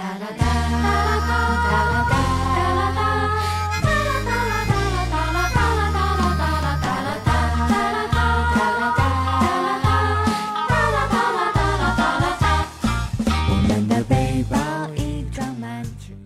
da da da.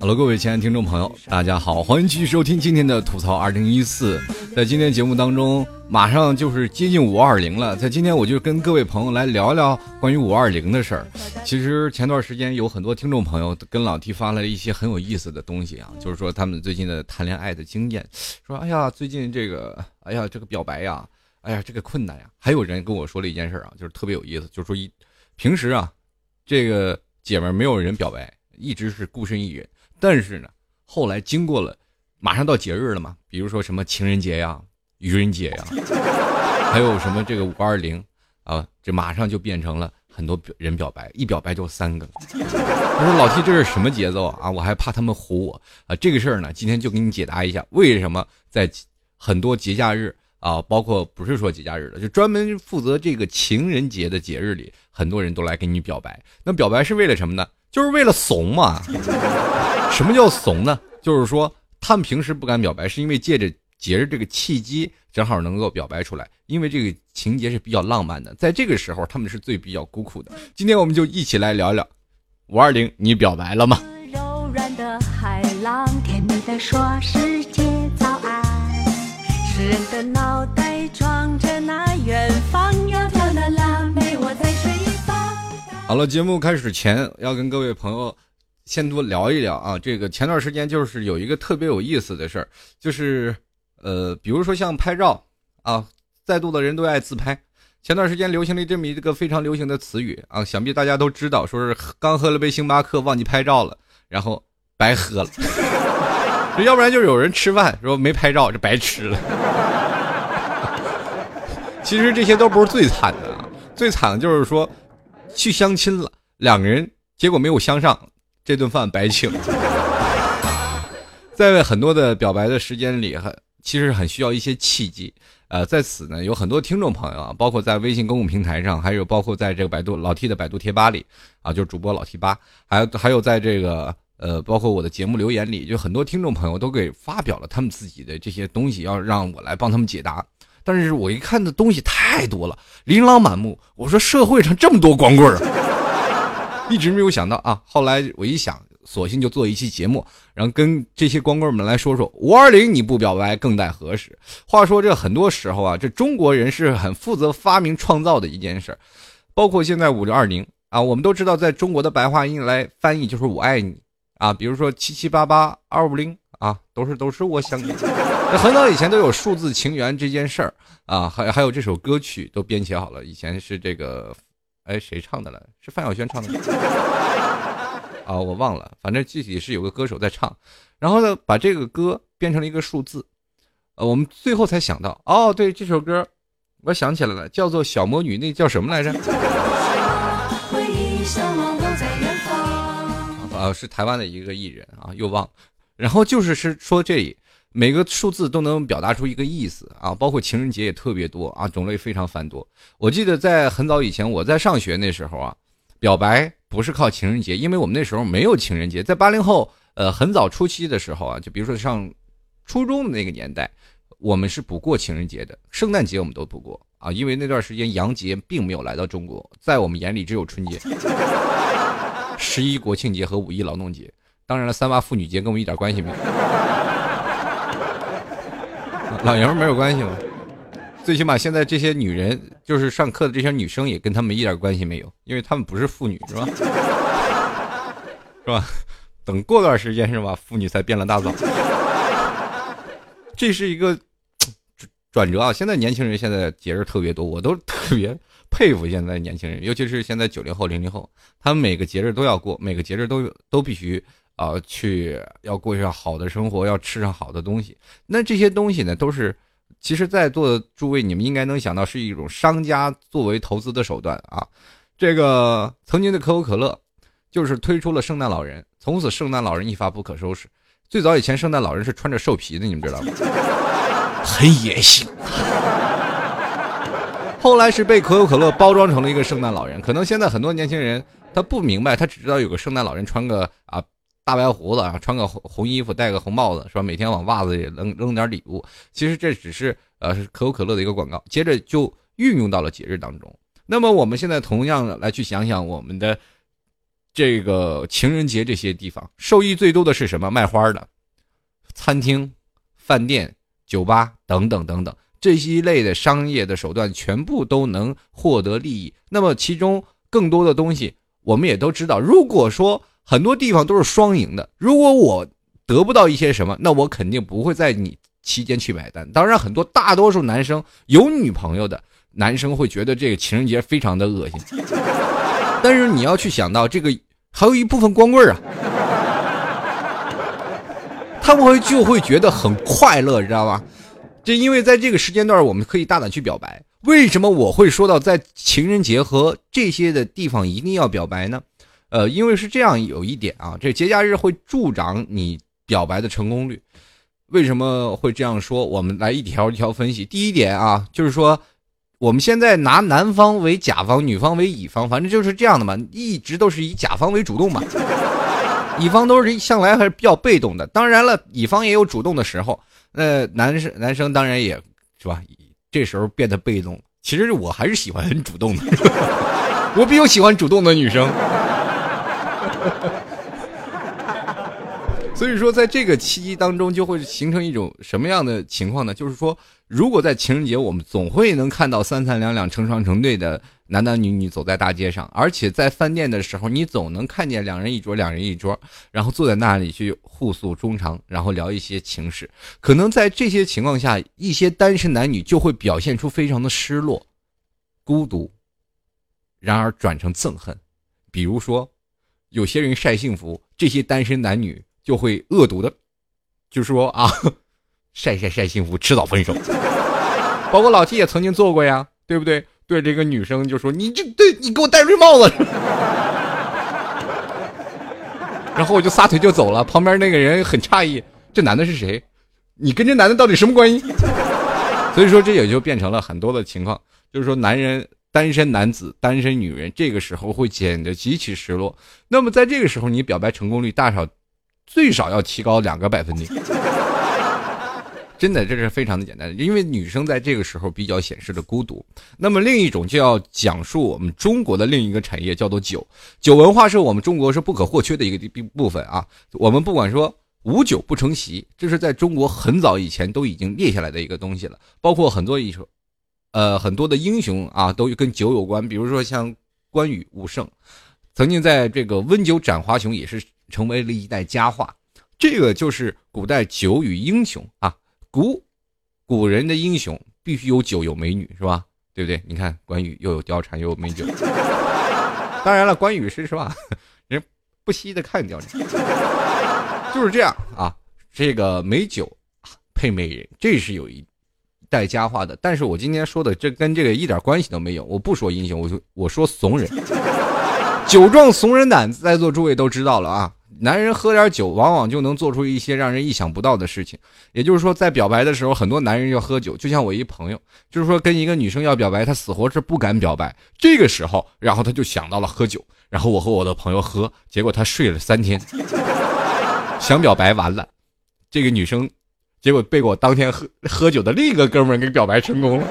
好了各位亲爱的听众朋友，大家好，欢迎继续收听今天的吐槽二零一四。在今天节目当中，马上就是接近五二零了，在今天我就跟各位朋友来聊聊关于五二零的事儿。其实前段时间有很多听众朋友跟老 T 发了一些很有意思的东西啊，就是说他们最近的谈恋爱的经验，说哎呀，最近这个，哎呀，这个表白呀，哎呀，这个困难呀。还有人跟我说了一件事啊，就是特别有意思，就是说一平时啊，这个姐们没有人表白，一直是孤身一人。但是呢，后来经过了，马上到节日了嘛，比如说什么情人节呀、愚人节呀，还有什么这个五二零啊，这马上就变成了很多人表白，一表白就三个。我说老 T 这是什么节奏啊？我还怕他们唬我啊。这个事儿呢，今天就给你解答一下，为什么在很多节假日啊，包括不是说节假日的，就专门负责这个情人节的节日里，很多人都来给你表白。那表白是为了什么呢？就是为了怂嘛。什么叫怂呢？就是说他们平时不敢表白，是因为借着节日这个契机，正好能够表白出来。因为这个情节是比较浪漫的，在这个时候他们是最比较孤苦的。今天我们就一起来聊聊五二零，你表白了吗？柔软的海浪，甜蜜的说世界早安。诗人的脑袋装着那远方，窈窕的腊梅，我在水房。好了，节目开始前要跟各位朋友。先多聊一聊啊，这个前段时间就是有一个特别有意思的事儿，就是，呃，比如说像拍照啊，在座的人都爱自拍。前段时间流行了这么一个非常流行的词语啊，想必大家都知道，说是刚喝了杯星巴克忘记拍照了，然后白喝了。要不然就是有人吃饭说没拍照，就白吃了。其实这些都不是最惨的啊，最惨的就是说去相亲了，两个人结果没有相上。这顿饭白请。在很多的表白的时间里，很其实很需要一些契机。呃，在此呢，有很多听众朋友啊，包括在微信公共平台上，还有包括在这个百度老 T 的百度贴吧里啊，就是主播老 T 吧，还有还有在这个呃，包括我的节目留言里，就很多听众朋友都给发表了他们自己的这些东西，要让我来帮他们解答。但是我一看的东西太多了，琳琅满目。我说社会上这么多光棍儿。一直没有想到啊，后来我一想，索性就做一期节目，然后跟这些光棍们来说说五二零你不表白更待何时？话说这很多时候啊，这中国人是很负责发明创造的一件事包括现在五六二零啊，我们都知道，在中国的白话音来翻译就是我爱你啊，比如说七七八八二五零啊，都是都是我想你。很早以前都有数字情缘这件事儿啊，还还有这首歌曲都编写好了，以前是这个。哎，谁唱的了？是范晓萱唱的。啊，我忘了，反正具体是有个歌手在唱，然后呢，把这个歌变成了一个数字。呃，我们最后才想到，哦，对，这首歌，我想起来了，叫做《小魔女》，那叫什么来着？啊，是台湾的一个艺人啊，又忘了。然后就是是说这里。每个数字都能表达出一个意思啊，包括情人节也特别多啊，种类非常繁多。我记得在很早以前，我在上学那时候啊，表白不是靠情人节，因为我们那时候没有情人节。在八零后，呃，很早初期的时候啊，就比如说上初中的那个年代，我们是不过情人节的，圣诞节我们都不过啊，因为那段时间洋节并没有来到中国，在我们眼里只有春节、十一国庆节和五一劳动节。当然了，三八妇女节跟我们一点关系没有。老爷们没有关系吗？最起码现在这些女人，就是上课的这些女生，也跟他们一点关系没有，因为他们不是妇女，是吧？是吧？等过段时间是吧？妇女才变了大嫂。这是一个转折啊！现在年轻人现在节日特别多，我都特别佩服现在年轻人，尤其是现在九零后、零零后，他们每个节日都要过，每个节日都都必须。啊，去要过上好的生活，要吃上好的东西。那这些东西呢，都是其实在座的诸位，你们应该能想到是一种商家作为投资的手段啊。这个曾经的可口可乐就是推出了圣诞老人，从此圣诞老人一发不可收拾。最早以前，圣诞老人是穿着兽皮的，你们知道吗？很野性。后来是被可口可乐包装成了一个圣诞老人，可能现在很多年轻人他不明白，他只知道有个圣诞老人穿个啊大白胡子，啊穿个红红衣服，戴个红帽子，是吧？每天往袜子里扔扔点礼物。其实这只是呃可口可乐的一个广告。接着就运用到了节日当中。那么我们现在同样来去想想我们的这个情人节这些地方，受益最多的是什么？卖花的餐厅、饭店、酒吧等等等等。这一类的商业的手段全部都能获得利益，那么其中更多的东西我们也都知道。如果说很多地方都是双赢的，如果我得不到一些什么，那我肯定不会在你期间去买单。当然，很多大多数男生有女朋友的男生会觉得这个情人节非常的恶心，但是你要去想到这个还有一部分光棍啊，他们会就会觉得很快乐，知道吗？就因为在这个时间段，我们可以大胆去表白。为什么我会说到在情人节和这些的地方一定要表白呢？呃，因为是这样有一点啊，这节假日会助长你表白的成功率。为什么会这样说？我们来一条一条分析。第一点啊，就是说我们现在拿男方为甲方，女方为乙方，反正就是这样的嘛，一直都是以甲方为主动嘛，乙方都是向来还是比较被动的。当然了，乙方也有主动的时候。那男生男生当然也是吧，这时候变得被动。其实我还是喜欢很主动的，我比较喜欢主动的女生。所以说，在这个契机当中，就会形成一种什么样的情况呢？就是说，如果在情人节，我们总会能看到三三两两、成双成对的。男男女女走在大街上，而且在饭店的时候，你总能看见两人一桌，两人一桌，然后坐在那里去互诉衷肠，然后聊一些情事。可能在这些情况下，一些单身男女就会表现出非常的失落、孤独，然而转成憎恨。比如说，有些人晒幸福，这些单身男女就会恶毒的，就说啊，晒晒晒幸福，迟早分手。包括老七也曾经做过呀，对不对？对这个女生就说：“你这对你给我戴绿帽子。”然后我就撒腿就走了。旁边那个人很诧异：“这男的是谁？你跟这男的到底什么关系？”所以说，这也就变成了很多的情况，就是说，男人单身男子、单身女人这个时候会显得极其失落。那么在这个时候，你表白成功率大少最少要提高两个百分点。真的，这是非常的简单，因为女生在这个时候比较显示的孤独。那么另一种就要讲述我们中国的另一个产业，叫做酒。酒文化是我们中国是不可或缺的一个部分啊。我们不管说无酒不成席，这是在中国很早以前都已经列下来的一个东西了。包括很多一首，呃，很多的英雄啊，都跟酒有关。比如说像关羽、武圣，曾经在这个温酒斩华雄，也是成为了一代佳话。这个就是古代酒与英雄啊。古古人的英雄必须有酒有美女是吧？对不对？你看关羽又有貂蝉又有美酒。当然了，关羽是是吧，人不惜的看貂蝉，就是这样啊。这个美酒配美人，这是有一带佳话的。但是我今天说的这跟这个一点关系都没有。我不说英雄，我就我说怂人，酒壮怂人胆，在座诸位都知道了啊。男人喝点酒，往往就能做出一些让人意想不到的事情。也就是说，在表白的时候，很多男人要喝酒。就像我一朋友，就是说跟一个女生要表白，他死活是不敢表白。这个时候，然后他就想到了喝酒。然后我和我的朋友喝，结果他睡了三天。想表白完了，这个女生，结果被我当天喝喝酒的另一个哥们儿给表白成功了。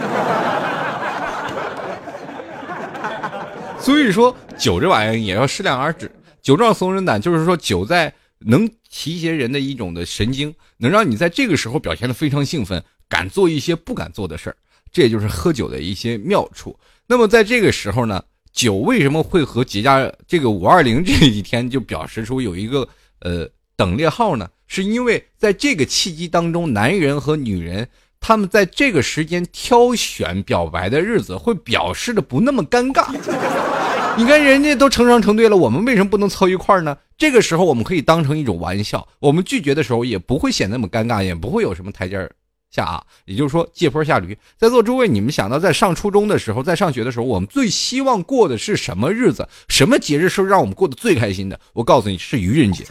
所以说，酒这玩意儿也要适量而止。酒壮怂人胆，就是说酒在能提携人的一种的神经，能让你在这个时候表现的非常兴奋，敢做一些不敢做的事儿，这也就是喝酒的一些妙处。那么在这个时候呢，酒为什么会和节假这个五二零这一天就表示出有一个呃等列号呢？是因为在这个契机当中，男人和女人他们在这个时间挑选表白的日子，会表示的不那么尴尬。你看人家都成双成对了，我们为什么不能凑一块儿呢？这个时候我们可以当成一种玩笑，我们拒绝的时候也不会显得那么尴尬，也不会有什么台阶下啊。也就是说，借坡下驴。在座诸位，你们想到在上初中的时候，在上学的时候，我们最希望过的是什么日子？什么节日是让我们过得最开心的？我告诉你是愚人节。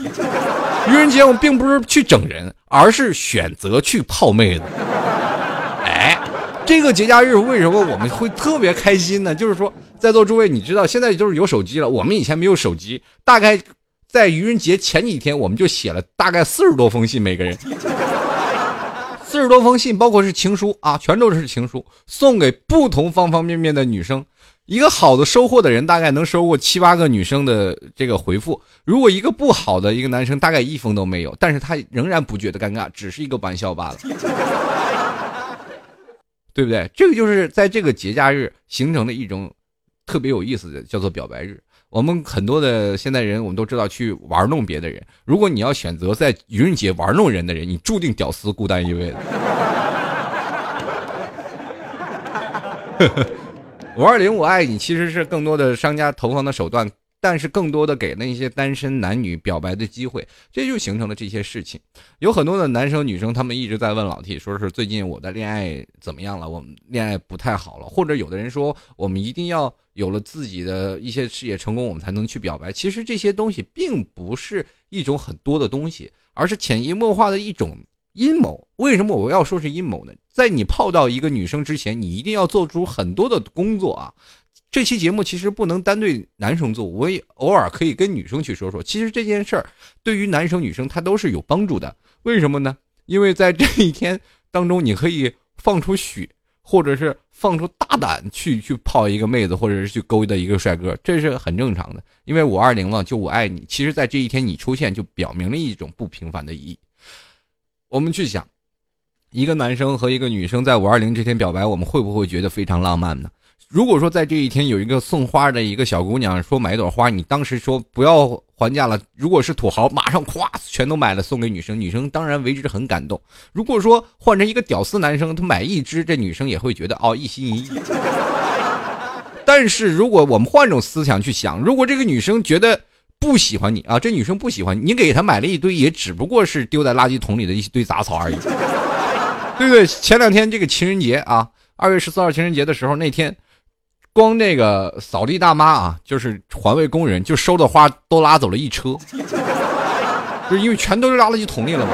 愚人节我们并不是去整人，而是选择去泡妹子。哎，这个节假日为什么我们会特别开心呢？就是说。在座诸位，你知道现在就是有手机了，我们以前没有手机，大概在愚人节前几天，我们就写了大概四十多封信，每个人四十多封信，包括是情书啊，全都是情书，送给不同方方面面的女生。一个好的收获的人，大概能收获七八个女生的这个回复；如果一个不好的一个男生，大概一封都没有，但是他仍然不觉得尴尬，只是一个玩笑罢了，对不对？这个就是在这个节假日形成的一种特别有意思的，叫做表白日。我们很多的现代人，我们都知道去玩弄别的人。如果你要选择在愚人节玩弄人的人，你注定屌丝孤单一位的。五二零我爱你其实是更多的商家投放的手段，但是更多的给那些单身男女表白的机会，这就形成了这些事情。有很多的男生女生，他们一直在问老 T，说是最近我的恋爱怎么样了？我们恋爱不太好了，或者有的人说我们一定要有了自己的一些事业成功，我们才能去表白。其实这些东西并不是一种很多的东西，而是潜移默化的一种。阴谋？为什么我要说是阴谋呢？在你泡到一个女生之前，你一定要做出很多的工作啊！这期节目其实不能单对男生做，我也偶尔可以跟女生去说说。其实这件事儿对于男生女生他都是有帮助的。为什么呢？因为在这一天当中，你可以放出血，或者是放出大胆去去泡一个妹子，或者是去勾搭一个帅哥，这是很正常的。因为五二零嘛，就我爱你。其实，在这一天你出现，就表明了一种不平凡的意义。我们去想，一个男生和一个女生在五二零这天表白，我们会不会觉得非常浪漫呢？如果说在这一天有一个送花的一个小姑娘说买一朵花，你当时说不要还价了，如果是土豪，马上咵全都买了送给女生，女生当然为之很感动。如果说换成一个屌丝男生，他买一支，这女生也会觉得哦一心一意。但是如果我们换种思想去想，如果这个女生觉得。不喜欢你啊！这女生不喜欢你，你给她买了一堆，也只不过是丢在垃圾桶里的一堆杂草而已，对不对？前两天这个情人节啊，二月十四号情人节的时候，那天光那个扫地大妈啊，就是环卫工人，就收的花都拉走了一车，就是因为全都是垃圾桶里了嘛。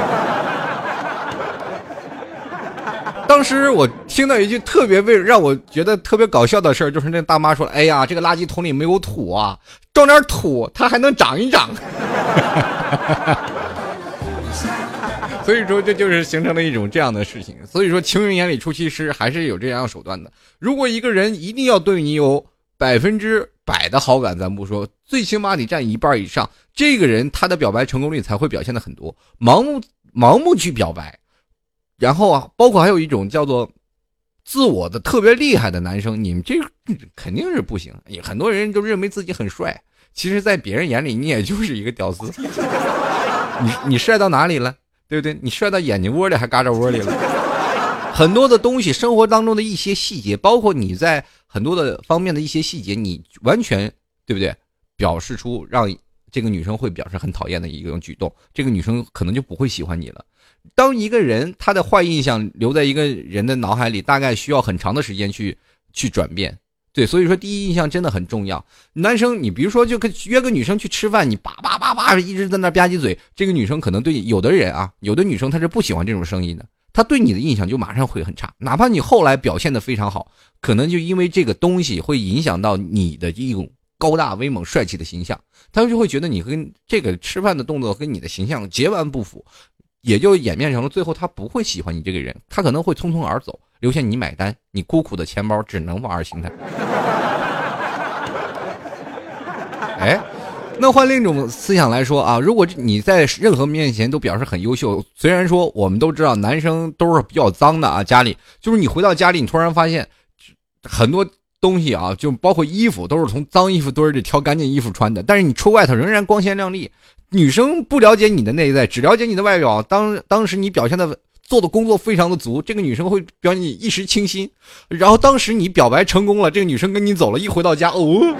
当时我听到一句特别为让我觉得特别搞笑的事儿，就是那大妈说：“哎呀，这个垃圾桶里没有土啊，装点土它还能长一长。” 所以说这就是形成了一种这样的事情。所以说情人眼里出西施，还是有这样手段的。如果一个人一定要对你有百分之百的好感，咱不说，最起码得占一半以上，这个人他的表白成功率才会表现的很多。盲目盲目去表白。然后啊，包括还有一种叫做自我的特别厉害的男生，你们这肯定是不行。很多人都认为自己很帅，其实，在别人眼里，你也就是一个屌丝。你你帅到哪里了？对不对？你帅到眼睛窝里还嘎吱窝里了。很多的东西，生活当中的一些细节，包括你在很多的方面的一些细节，你完全对不对？表示出让这个女生会表示很讨厌的一种举动，这个女生可能就不会喜欢你了。当一个人他的坏印象留在一个人的脑海里，大概需要很长的时间去去转变。对，所以说第一印象真的很重要。男生，你比如说就跟约个女生去吃饭，你叭叭叭叭一直在那吧唧嘴，这个女生可能对有的人啊，有的女生她是不喜欢这种声音的，她对你的印象就马上会很差。哪怕你后来表现的非常好，可能就因为这个东西会影响到你的一种高大威猛、帅气的形象，她就会觉得你跟这个吃饭的动作跟你的形象截然不符。也就演变成了最后他不会喜欢你这个人，他可能会匆匆而走，留下你买单，你孤苦的钱包只能玩二形态。哎，那换另一种思想来说啊，如果你在任何面前都表示很优秀，虽然说我们都知道男生都是比较脏的啊，家里就是你回到家里，你突然发现很多东西啊，就包括衣服都是从脏衣服堆里挑干净衣服穿的，但是你出外头仍然光鲜亮丽。女生不了解你的内在，只了解你的外表。当当时你表现的做的工作非常的足，这个女生会表现你一时倾心。然后当时你表白成功了，这个女生跟你走了，一回到家，哦，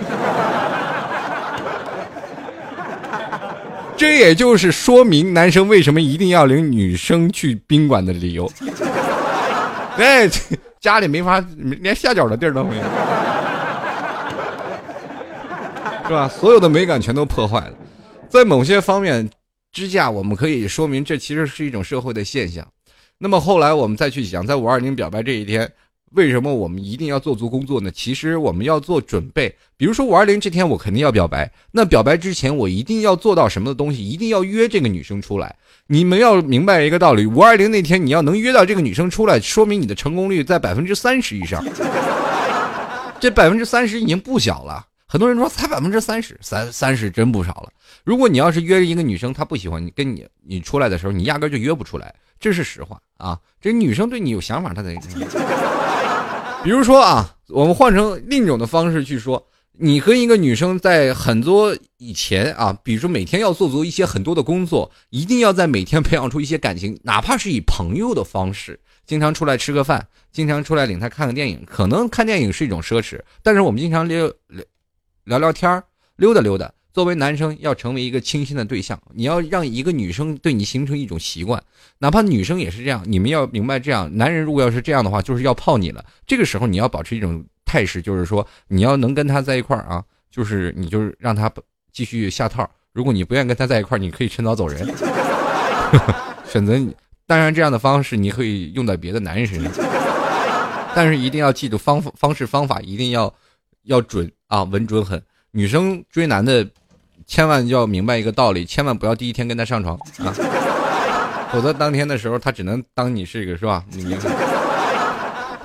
这也就是说明男生为什么一定要领女生去宾馆的理由。哎，家里没法，连下脚的地儿都没有，是吧？所有的美感全都破坏了。在某些方面之下，我们可以说明这其实是一种社会的现象。那么后来我们再去想，在五二零表白这一天，为什么我们一定要做足工作呢？其实我们要做准备。比如说五二零这天，我肯定要表白。那表白之前，我一定要做到什么的东西？一定要约这个女生出来。你们要明白一个道理：五二零那天你要能约到这个女生出来，说明你的成功率在百分之三十以上。这百分之三十已经不小了。很多人说才百分之三十，三三十真不少了。如果你要是约一个女生，她不喜欢你，跟你你出来的时候，你压根就约不出来，这是实话啊。这女生对你有想法，她才。比如说啊，我们换成另一种的方式去说，你和一个女生在很多以前啊，比如说每天要做足一些很多的工作，一定要在每天培养出一些感情，哪怕是以朋友的方式，经常出来吃个饭，经常出来领她看个电影。可能看电影是一种奢侈，但是我们经常聊聊聊聊天溜达溜达。作为男生，要成为一个倾心的对象，你要让一个女生对你形成一种习惯，哪怕女生也是这样。你们要明白，这样男人如果要是这样的话，就是要泡你了。这个时候你要保持一种态势，就是说你要能跟他在一块儿啊，就是你就是让他继续下套。如果你不愿跟他在一块儿，你可以趁早走人，选择你。当然，这样的方式你可以用在别的男人身上，但是一定要记住方方式方法一定要要准啊，稳准狠。女生追男的。千万要明白一个道理，千万不要第一天跟他上床啊，否则当天的时候他只能当你是一个是吧？你？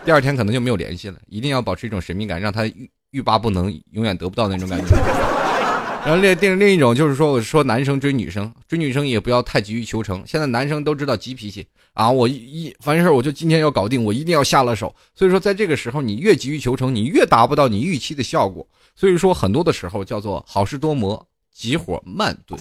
第二天可能就没有联系了。一定要保持一种神秘感，让他欲欲罢不能，永远得不到那种感觉。然后另另另一种就是说，我说男生追女生，追女生也不要太急于求成。现在男生都知道急脾气啊，我一凡事我就今天要搞定，我一定要下了手。所以说，在这个时候，你越急于求成，你越达不到你预期的效果。所以说，很多的时候叫做好事多磨。急火慢炖。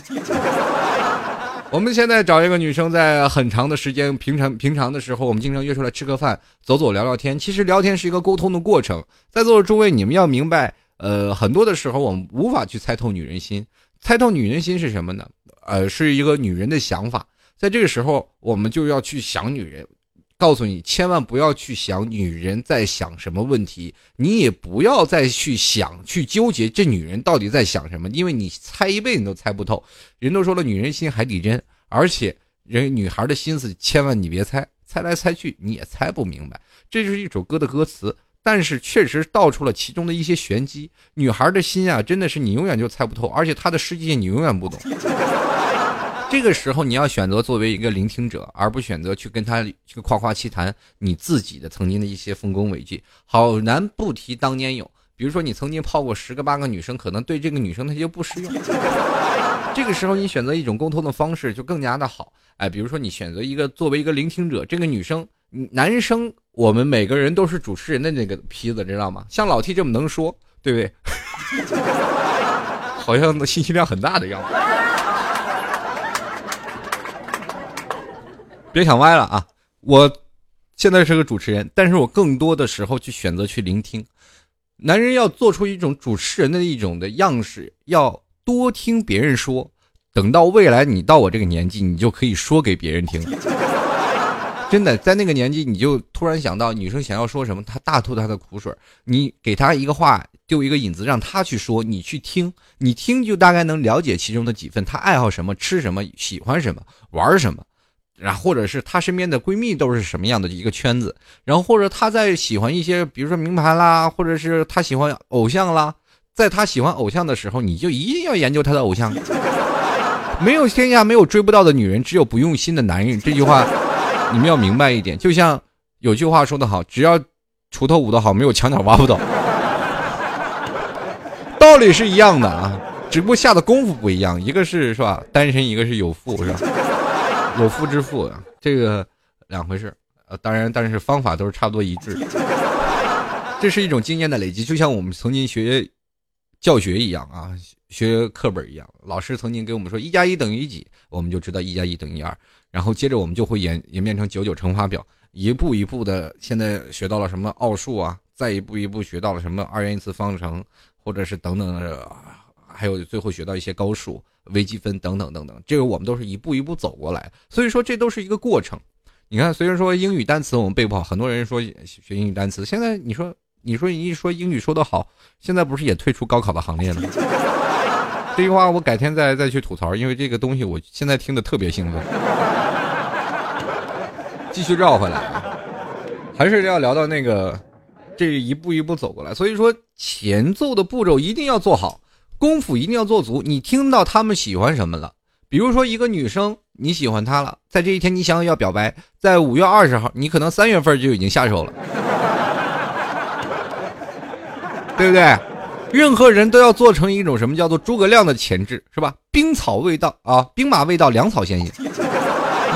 我们现在找一个女生，在很长的时间，平常平常的时候，我们经常约出来吃个饭，走走聊聊天。其实聊天是一个沟通的过程。在座的诸位，你们要明白，呃，很多的时候我们无法去猜透女人心。猜透女人心是什么呢？呃，是一个女人的想法。在这个时候，我们就要去想女人。告诉你，千万不要去想女人在想什么问题，你也不要再去想、去纠结这女人到底在想什么，因为你猜一辈子都猜不透。人都说了，女人心海底针，而且人女孩的心思，千万你别猜，猜来猜去你也猜不明白。这就是一首歌的歌词，但是确实道出了其中的一些玄机。女孩的心啊，真的是你永远就猜不透，而且她的世界你永远不懂。这个时候，你要选择作为一个聆听者，而不选择去跟他去夸夸其谈你自己的曾经的一些丰功伟绩。好男不提当年勇，比如说你曾经泡过十个八个女生，可能对这个女生她就不适用。这个时候，你选择一种沟通的方式就更加的好。哎，比如说你选择一个作为一个聆听者，这个女生，男生，我们每个人都是主持人的那个坯子，知道吗？像老 T 这么能说，对不对？好像信息量很大的样子。别想歪了啊！我现在是个主持人，但是我更多的时候去选择去聆听。男人要做出一种主持人的一种的样式，要多听别人说。等到未来你到我这个年纪，你就可以说给别人听。真的，在那个年纪，你就突然想到女生想要说什么，她大吐她的苦水，你给她一个话，丢一个引子，让她去说，你去听，你听就大概能了解其中的几分。她爱好什么，吃什么，喜欢什么，玩什么。然后，或者是她身边的闺蜜都是什么样的一个圈子，然后或者她在喜欢一些，比如说名牌啦，或者是她喜欢偶像啦，在她喜欢偶像的时候，你就一定要研究她的偶像。没有天下没有追不到的女人，只有不用心的男人。这句话你们要明白一点。就像有句话说得好，只要锄头舞得好，没有墙角挖不倒。道理是一样的啊，只不过下的功夫不一样，一个是是吧，单身，一个是有妇，是吧？有夫之妇，这个两回事呃，当然，但是方法都是差不多一致。这是一种经验的累积，就像我们曾经学教学一样啊，学课本一样。老师曾经给我们说一加一等于几，我们就知道一加一等于二。然后接着我们就会演演变成九九乘法表，一步一步的。现在学到了什么奥数啊？再一步一步学到了什么二元一次方程，或者是等等的，还有最后学到一些高数。微积分等等等等，这个我们都是一步一步走过来，所以说这都是一个过程。你看，虽然说英语单词我们背不好，很多人说学英语单词，现在你说你说你一说英语说得好，现在不是也退出高考的行列了？这句话我改天再再去吐槽，因为这个东西我现在听的特别兴奋。继续绕回来，还是要聊到那个这一步一步走过来。所以说，前奏的步骤一定要做好，功夫一定要做足。你听到他们喜欢什么了？比如说一个女生，你喜欢她了，在这一天你想要表白，在五月二十号，你可能三月份就已经下手了，对不对？任何人都要做成一种什么叫做诸葛亮的前置，是吧？兵草未到啊，兵马未到，粮草先行。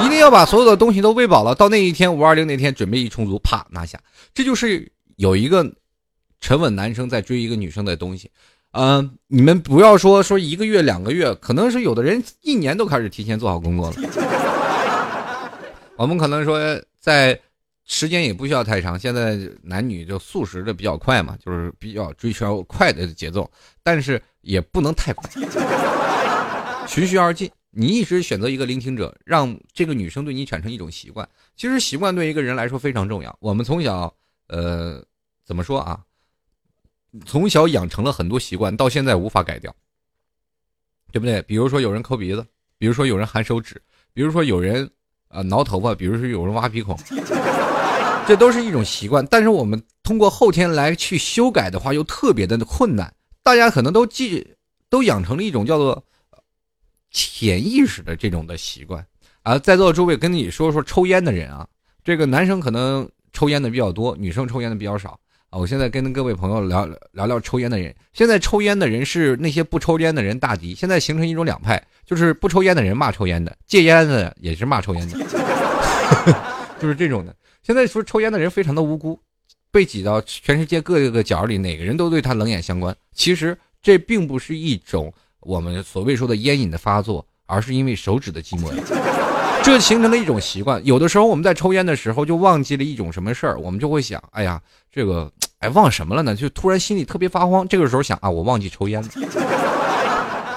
一定要把所有的东西都喂饱了，到那一天五二零那天准备一充足，啪拿下。这就是有一个沉稳男生在追一个女生的东西。嗯，你们不要说说一个月两个月，可能是有的人一年都开始提前做好工作了。我们可能说在时间也不需要太长，现在男女就速食的比较快嘛，就是比较追求快的节奏，但是也不能太快，循序而进。你一直选择一个聆听者，让这个女生对你产生一种习惯。其实习惯对一个人来说非常重要。我们从小，呃，怎么说啊？从小养成了很多习惯，到现在无法改掉，对不对？比如说有人抠鼻子，比如说有人含手指，比如说有人啊挠头发，比如说有人挖鼻孔，这都是一种习惯。但是我们通过后天来去修改的话，又特别的困难。大家可能都记，都养成了一种叫做。潜意识的这种的习惯啊，在座的诸位跟你说说抽烟的人啊，这个男生可能抽烟的比较多，女生抽烟的比较少我现在跟各位朋友聊聊聊抽烟的人，现在抽烟的人是那些不抽烟的人大敌，现在形成一种两派，就是不抽烟的人骂抽烟的，戒烟的也是骂抽烟的，就是这种的。现在说抽烟的人非常的无辜，被挤到全世界各个角里，哪个人都对他冷眼相关。其实这并不是一种。我们所谓说的烟瘾的发作，而是因为手指的寂寞，这形成了一种习惯。有的时候我们在抽烟的时候就忘记了一种什么事儿，我们就会想，哎呀，这个，哎，忘什么了呢？就突然心里特别发慌。这个时候想啊，我忘记抽烟了。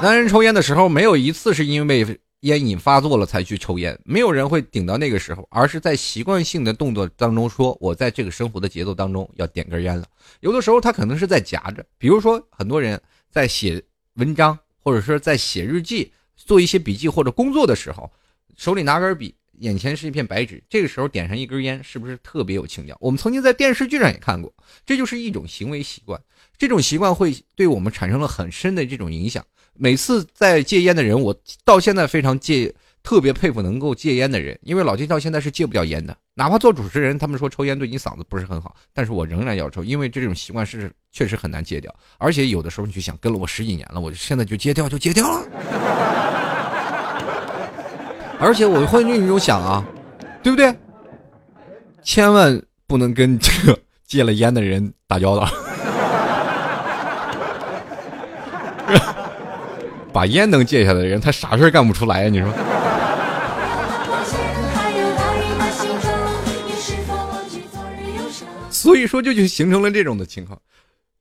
男人抽烟的时候，没有一次是因为烟瘾发作了才去抽烟，没有人会顶到那个时候，而是在习惯性的动作当中说，我在这个生活的节奏当中要点根烟了。有的时候他可能是在夹着，比如说很多人在写文章。或者说在写日记、做一些笔记或者工作的时候，手里拿根笔，眼前是一片白纸，这个时候点上一根烟，是不是特别有情调？我们曾经在电视剧上也看过，这就是一种行为习惯，这种习惯会对我们产生了很深的这种影响。每次在戒烟的人，我到现在非常戒。特别佩服能够戒烟的人，因为老金到现在是戒不掉烟的。哪怕做主持人，他们说抽烟对你嗓子不是很好，但是我仍然要抽，因为这种习惯是确实很难戒掉。而且有的时候你去想，跟了我十几年了，我现在就戒掉就戒掉了。而且我会那种想啊，对不对？千万不能跟这个戒了烟的人打交道，把烟能戒下的人，他啥事干不出来呀？你说？所以说，就就形成了这种的情况。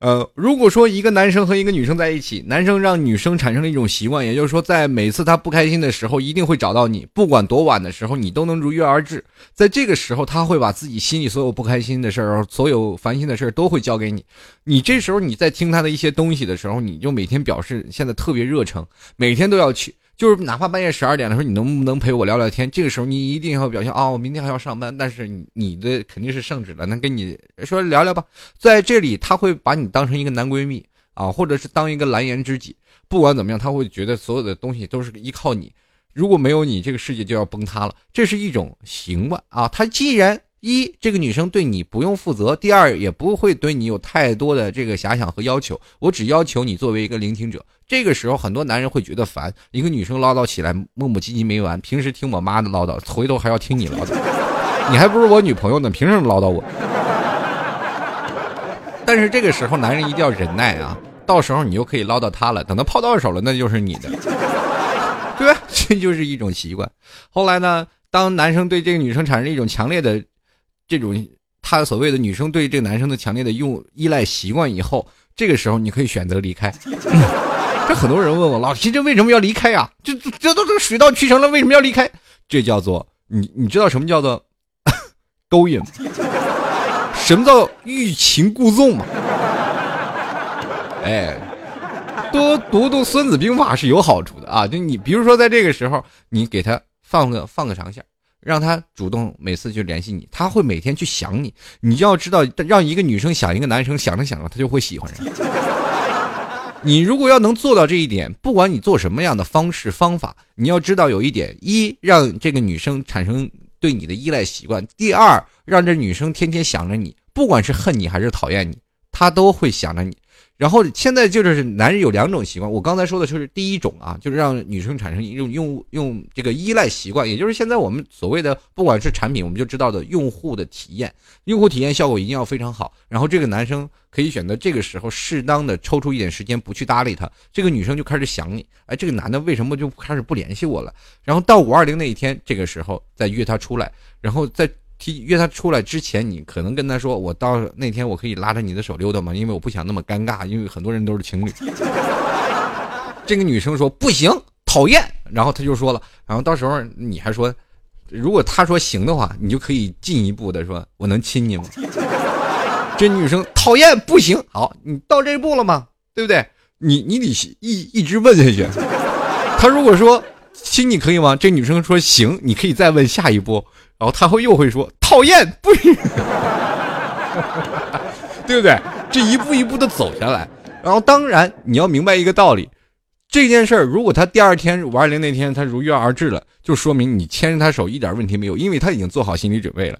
呃，如果说一个男生和一个女生在一起，男生让女生产生了一种习惯，也就是说，在每次他不开心的时候，一定会找到你，不管多晚的时候，你都能如约而至。在这个时候，他会把自己心里所有不开心的事儿、所有烦心的事儿都会交给你。你这时候你在听他的一些东西的时候，你就每天表示现在特别热诚，每天都要去。就是哪怕半夜十二点的时候，你能不能陪我聊聊天？这个时候你一定要表现啊，我明天还要上班，但是你的肯定是圣旨了，能跟你说聊聊吧。在这里，他会把你当成一个男闺蜜啊，或者是当一个蓝颜知己。不管怎么样，他会觉得所有的东西都是依靠你，如果没有你，这个世界就要崩塌了。这是一种行吧啊，他既然。一，这个女生对你不用负责；第二，也不会对你有太多的这个遐想和要求。我只要求你作为一个聆听者。这个时候，很多男人会觉得烦，一个女生唠叨起来磨磨唧唧没完。平时听我妈的唠叨，回头还要听你唠叨，你还不如我女朋友呢，凭什么唠叨我？但是这个时候，男人一定要忍耐啊，到时候你就可以唠叨他了。等他泡到手了，那就是你的，对吧？这就是一种习惯。后来呢，当男生对这个女生产生一种强烈的。这种他所谓的女生对这个男生的强烈的用依赖习惯以后，这个时候你可以选择离开。这很多人问我老七，这为什么要离开呀？这这都是水到渠成了，为什么要离开？这叫做你你知道什么叫做 勾引？什么叫欲擒故纵吗？哎，多读读《孙子兵法》是有好处的啊！就你比如说在这个时候，你给他放个放个长线。让他主动每次去联系你，他会每天去想你。你就要知道，让一个女生想一个男生，想着想着，他就会喜欢上。你如果要能做到这一点，不管你做什么样的方式方法，你要知道有一点：一让这个女生产生对你的依赖习惯；第二，让这女生天天想着你，不管是恨你还是讨厌你，她都会想着你。然后现在就是男人有两种习惯，我刚才说的就是第一种啊，就是让女生产生一种用用这个依赖习惯，也就是现在我们所谓的不管是产品，我们就知道的用户的体验，用户体验效果一定要非常好。然后这个男生可以选择这个时候适当的抽出一点时间不去搭理她，这个女生就开始想你，哎，这个男的为什么就开始不联系我了？然后到五二零那一天，这个时候再约他出来，然后再。提约他出来之前，你可能跟他说：“我到那天我可以拉着你的手溜达吗？因为我不想那么尴尬，因为很多人都是情侣。”这个女生说：“不行，讨厌。”然后他就说了，然后到时候你还说，如果他说行的话，你就可以进一步的说：“我能亲你吗？” 这女生讨厌，不行。好，你到这一步了吗？对不对？你你得一一直问下去。他如果说亲你可以吗？这女生说行，你可以再问下一步。然后他会又会说讨厌，不，对不对？这一步一步的走下来，然后当然你要明白一个道理，这件事儿如果他第二天五二零那天他如约而至了，就说明你牵着他手一点问题没有，因为他已经做好心理准备了，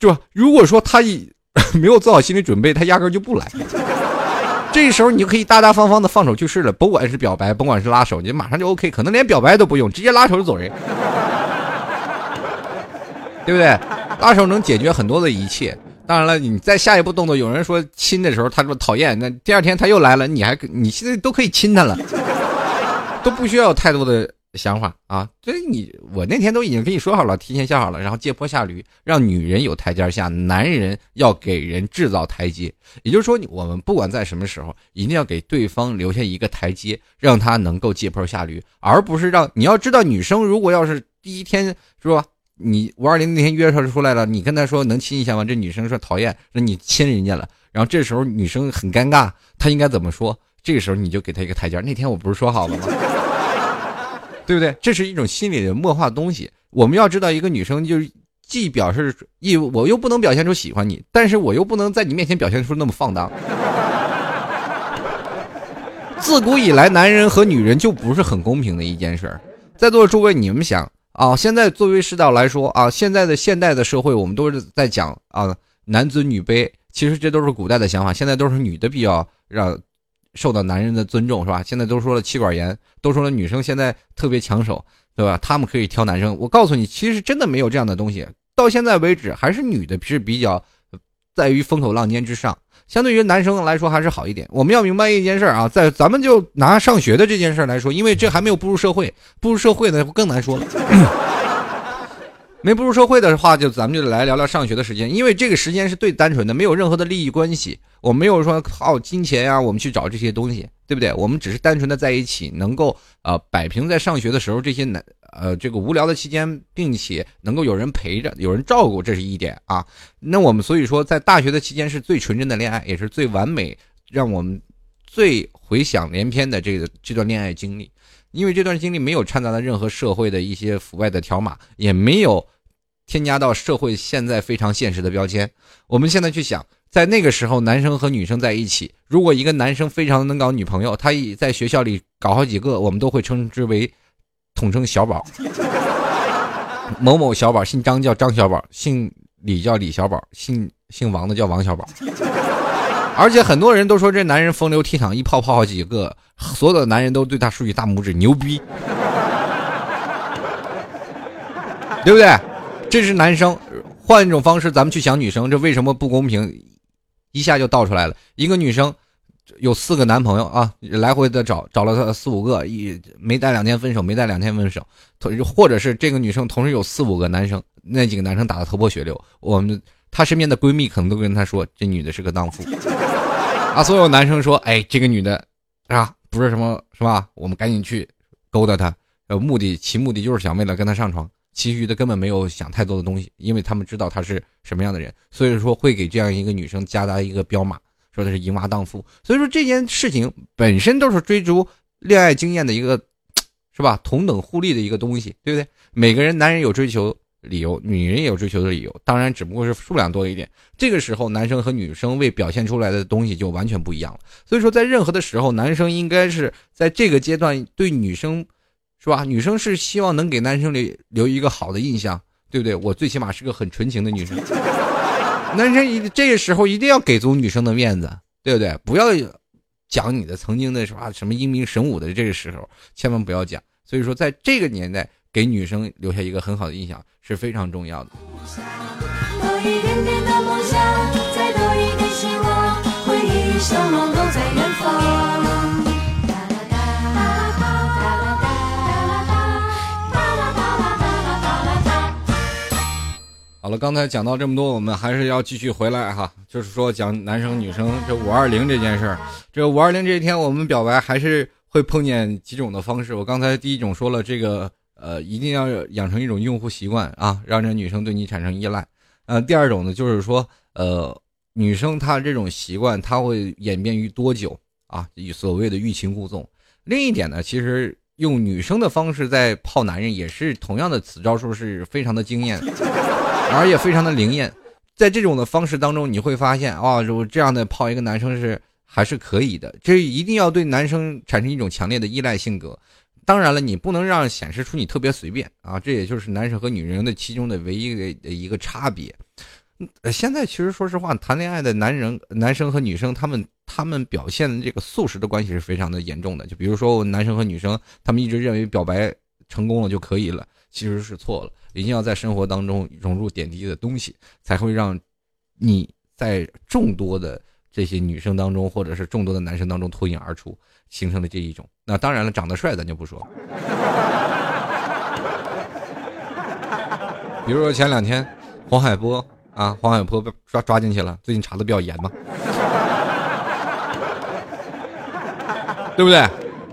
是吧？如果说他一 没有做好心理准备，他压根就不来。这时候你就可以大大方方的放手去试了，甭管是表白，甭管是拉手，你马上就 OK，可能连表白都不用，直接拉手就走人。对不对？拉手能解决很多的一切。当然了，你在下一步动作，有人说亲的时候，他说讨厌，那第二天他又来了，你还你现在都可以亲他了，都不需要有太多的想法啊。所以你我那天都已经跟你说好了，提前下好了，然后借坡下驴，让女人有台阶下，男人要给人制造台阶。也就是说，我们不管在什么时候，一定要给对方留下一个台阶，让他能够借坡下驴，而不是让你要知道，女生如果要是第一天是吧？你五二零那天约他出来了，你跟他说能亲一下吗？这女生说讨厌，说你亲人家了。然后这时候女生很尴尬，她应该怎么说？这个时候你就给她一个台阶。那天我不是说好了吗？对不对？这是一种心理的默化东西。我们要知道，一个女生就是既表示一，我又不能表现出喜欢你，但是我又不能在你面前表现出那么放荡。自古以来，男人和女人就不是很公平的一件事儿。在座的诸位，你们想？啊，现在作为世道来说啊，现在的现代的社会，我们都是在讲啊男尊女卑，其实这都是古代的想法，现在都是女的比较让受到男人的尊重，是吧？现在都说了妻管严，都说了女生现在特别抢手，对吧？他们可以挑男生，我告诉你，其实真的没有这样的东西，到现在为止，还是女的是比较在于风口浪尖之上。相对于男生来说还是好一点。我们要明白一件事啊，在咱们就拿上学的这件事来说，因为这还没有步入社会，步入社会呢更难说了。没步入社会的话，就咱们就来聊聊上学的时间，因为这个时间是最单纯的，没有任何的利益关系。我没有说靠金钱呀，我们去找这些东西，对不对？我们只是单纯的在一起，能够呃摆平在上学的时候这些难呃这个无聊的期间，并且能够有人陪着，有人照顾，这是一点啊。那我们所以说，在大学的期间是最纯真的恋爱，也是最完美，让我们最回想连篇的这个这段恋爱经历。因为这段经历没有掺杂了任何社会的一些腐败的条码，也没有添加到社会现在非常现实的标签。我们现在去想，在那个时候，男生和女生在一起，如果一个男生非常能搞女朋友，他在学校里搞好几个，我们都会称之为统称小宝。某某小宝，姓张叫张小宝，姓李叫李小宝，姓姓王的叫王小宝。而且很多人都说这男人风流倜傥，一泡泡好几个，所有的男人都对他竖起大拇指，牛逼，对不对？这是男生，换一种方式，咱们去想女生，这为什么不公平？一下就倒出来了。一个女生有四个男朋友啊，来回的找，找了她四五个，一没待两天分手，没待两天分手，或者是这个女生同时有四五个男生，那几个男生打的头破血流，我们。她身边的闺蜜可能都跟她说，这女的是个荡妇，啊，所有男生说，哎，这个女的，啊，不是什么，是吧？我们赶紧去勾搭她，呃，目的其目的就是想为了跟她上床，其余的根本没有想太多的东西，因为他们知道她是什么样的人，所以说会给这样一个女生加大一个标码，说的是淫娃荡妇。所以说这件事情本身都是追逐恋爱经验的一个，是吧？同等互利的一个东西，对不对？每个人男人有追求。理由，女人也有追求的理由，当然只不过是数量多一点。这个时候，男生和女生为表现出来的东西就完全不一样了。所以说，在任何的时候，男生应该是在这个阶段对女生，是吧？女生是希望能给男生留留一个好的印象，对不对？我最起码是个很纯情的女生。男生一这个时候一定要给足女生的面子，对不对？不要讲你的曾经的什么什么英明神武的，这个时候千万不要讲。所以说，在这个年代。给女生留下一个很好的印象是非常重要的。好了，刚才讲到这么多，我们还是要继续回来哈，就是说讲男生女生这五二零这件事儿。这五二零这一天，我们表白还是会碰见几种的方式。我刚才第一种说了这个。呃，一定要养成一种用户习惯啊，让这女生对你产生依赖。呃，第二种呢，就是说，呃，女生她这种习惯，她会演变于多久啊？所谓的欲擒故纵。另一点呢，其实用女生的方式在泡男人，也是同样的此招数，是非常的惊艳，而且非常的灵验。在这种的方式当中，你会发现啊，如果这样的泡一个男生是还是可以的。这一定要对男生产生一种强烈的依赖性格。当然了，你不能让显示出你特别随便啊，这也就是男生和女人的其中的唯一的一个差别。现在其实说实话，谈恋爱的男人、男生和女生，他们他们表现的这个素食的关系是非常的严重的。就比如说，男生和女生，他们一直认为表白成功了就可以了，其实是错了。一定要在生活当中融入点滴的东西，才会让你在众多的这些女生当中，或者是众多的男生当中脱颖而出。形成的这一种，那当然了，长得帅咱就不说。比如说前两天黄海波啊，黄海波被抓抓进去了，最近查的比较严嘛，对不对？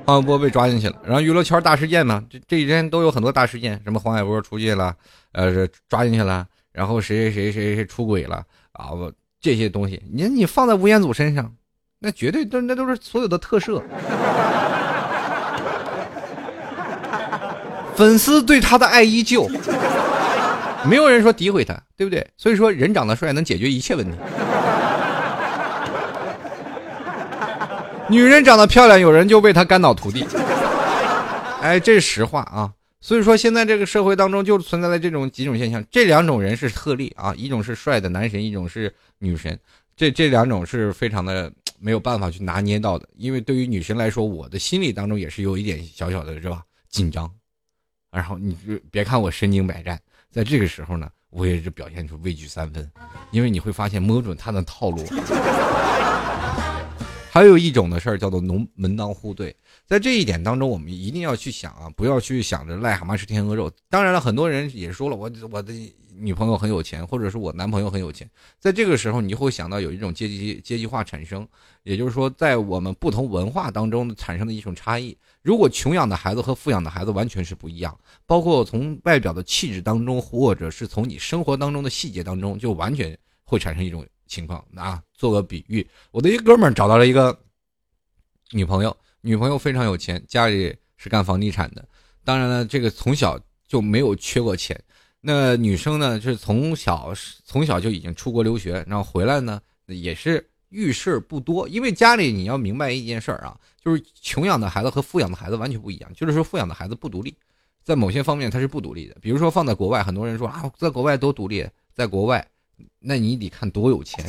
黄海波被抓进去了，然后娱乐圈大事件嘛，这这几天都有很多大事件，什么黄海波出去了，呃，抓进去了，然后谁谁谁谁谁出轨了啊，这些东西，你你放在吴彦祖身上。那绝对都那都是所有的特摄，粉丝对他的爱依旧，没有人说诋毁他，对不对？所以说人长得帅能解决一切问题，女人长得漂亮，有人就为她肝脑涂地，哎，这是实话啊。所以说现在这个社会当中就存在了这种几种现象，这两种人是特例啊，一种是帅的男神，一种是女神，这这两种是非常的。没有办法去拿捏到的，因为对于女神来说，我的心里当中也是有一点小小的，是吧？紧张。然后你就别看我身经百战，在这个时候呢，我也是表现出畏惧三分，因为你会发现摸准他的套路。还有一种的事儿叫做农门当户对，在这一点当中，我们一定要去想啊，不要去想着癞蛤蟆吃天鹅肉。当然了，很多人也说了，我我的。女朋友很有钱，或者是我男朋友很有钱，在这个时候，你会想到有一种阶级阶级化产生，也就是说，在我们不同文化当中产生的一种差异。如果穷养的孩子和富养的孩子完全是不一样，包括从外表的气质当中，或者是从你生活当中的细节当中，就完全会产生一种情况。啊，做个比喻，我的一哥们找到了一个女朋友，女朋友非常有钱，家里是干房地产的，当然了，这个从小就没有缺过钱。那女生呢，是从小从小就已经出国留学，然后回来呢，也是遇事不多。因为家里你要明白一件事儿啊，就是穷养的孩子和富养的孩子完全不一样。就是说，富养的孩子不独立，在某些方面他是不独立的。比如说放在国外，很多人说啊，在国外多独立，在国外，那你得看多有钱。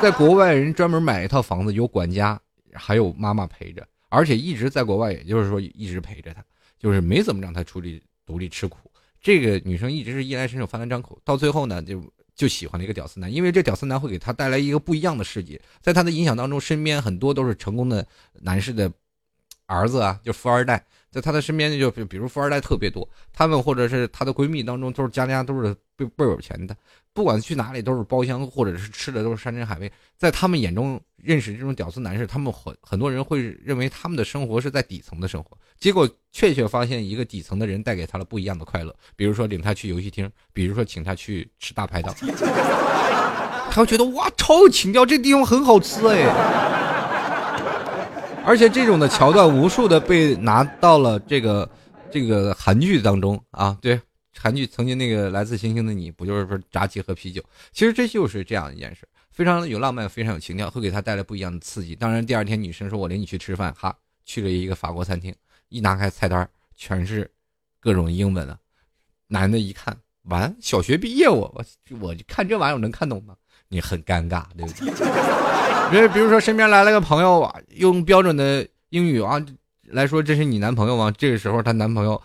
在国外，人专门买一套房子，有管家，还有妈妈陪着，而且一直在国外，也就是说一直陪着他，就是没怎么让他出力独立吃苦。这个女生一直是衣来伸手、饭来张口，到最后呢，就就喜欢了一个屌丝男，因为这屌丝男会给她带来一个不一样的世界，在她的影响当中，身边很多都是成功的男士的儿子啊，就富二代。在她的身边，就比比如富二代特别多，她们或者是她的闺蜜当中，都是家家都是倍倍有钱的，不管去哪里都是包厢，或者是吃的都是山珍海味。在他们眼中，认识这种屌丝男士，他们很很多人会认为他们的生活是在底层的生活，结果确确发现一个底层的人带给他了不一样的快乐，比如说领他去游戏厅，比如说请他去吃大排档，他会觉得哇，超有情调，这地方很好吃哎。而且这种的桥段无数的被拿到了这个这个韩剧当中啊，对，韩剧曾经那个来自星星的你，不就是说炸鸡和啤酒？其实这就是这样一件事，非常有浪漫，非常有情调，会给他带来不一样的刺激。当然，第二天女生说我领你去吃饭，哈，去了一个法国餐厅，一拿开菜单全是各种英文啊。男的一看，完，小学毕业我我我看这玩意儿我能看懂吗？你很尴尬，对不对？因为比如说身边来了个朋友啊，用标准的英语啊来说这是你男朋友吗？这个时候她男朋友，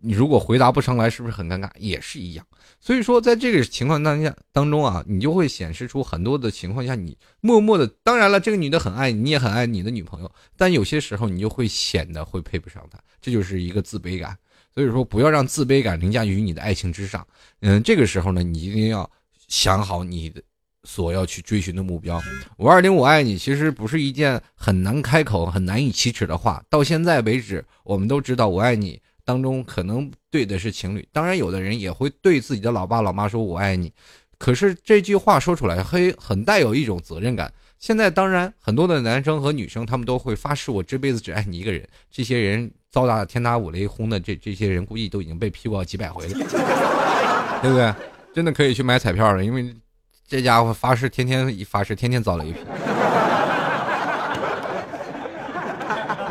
你如果回答不上来，是不是很尴尬？也是一样。所以说在这个情况当下当中啊，你就会显示出很多的情况下，你默默的，当然了，这个女的很爱你，你也很爱你的女朋友，但有些时候你就会显得会配不上她，这就是一个自卑感。所以说不要让自卑感凌驾于你的爱情之上。嗯，这个时候呢，你一定要想好你的。所要去追寻的目标，五二零我爱你，其实不是一件很难开口、很难以启齿的话。到现在为止，我们都知道我爱你当中可能对的是情侣，当然有的人也会对自己的老爸老妈说我爱你。可是这句话说出来，嘿很带有一种责任感。现在当然很多的男生和女生，他们都会发誓我这辈子只爱你一个人。这些人遭打天打五雷轰的，这这些人估计都已经被劈过几百回了，对不对？真的可以去买彩票了，因为。这家伙发誓，天天发誓，天天遭雷劈。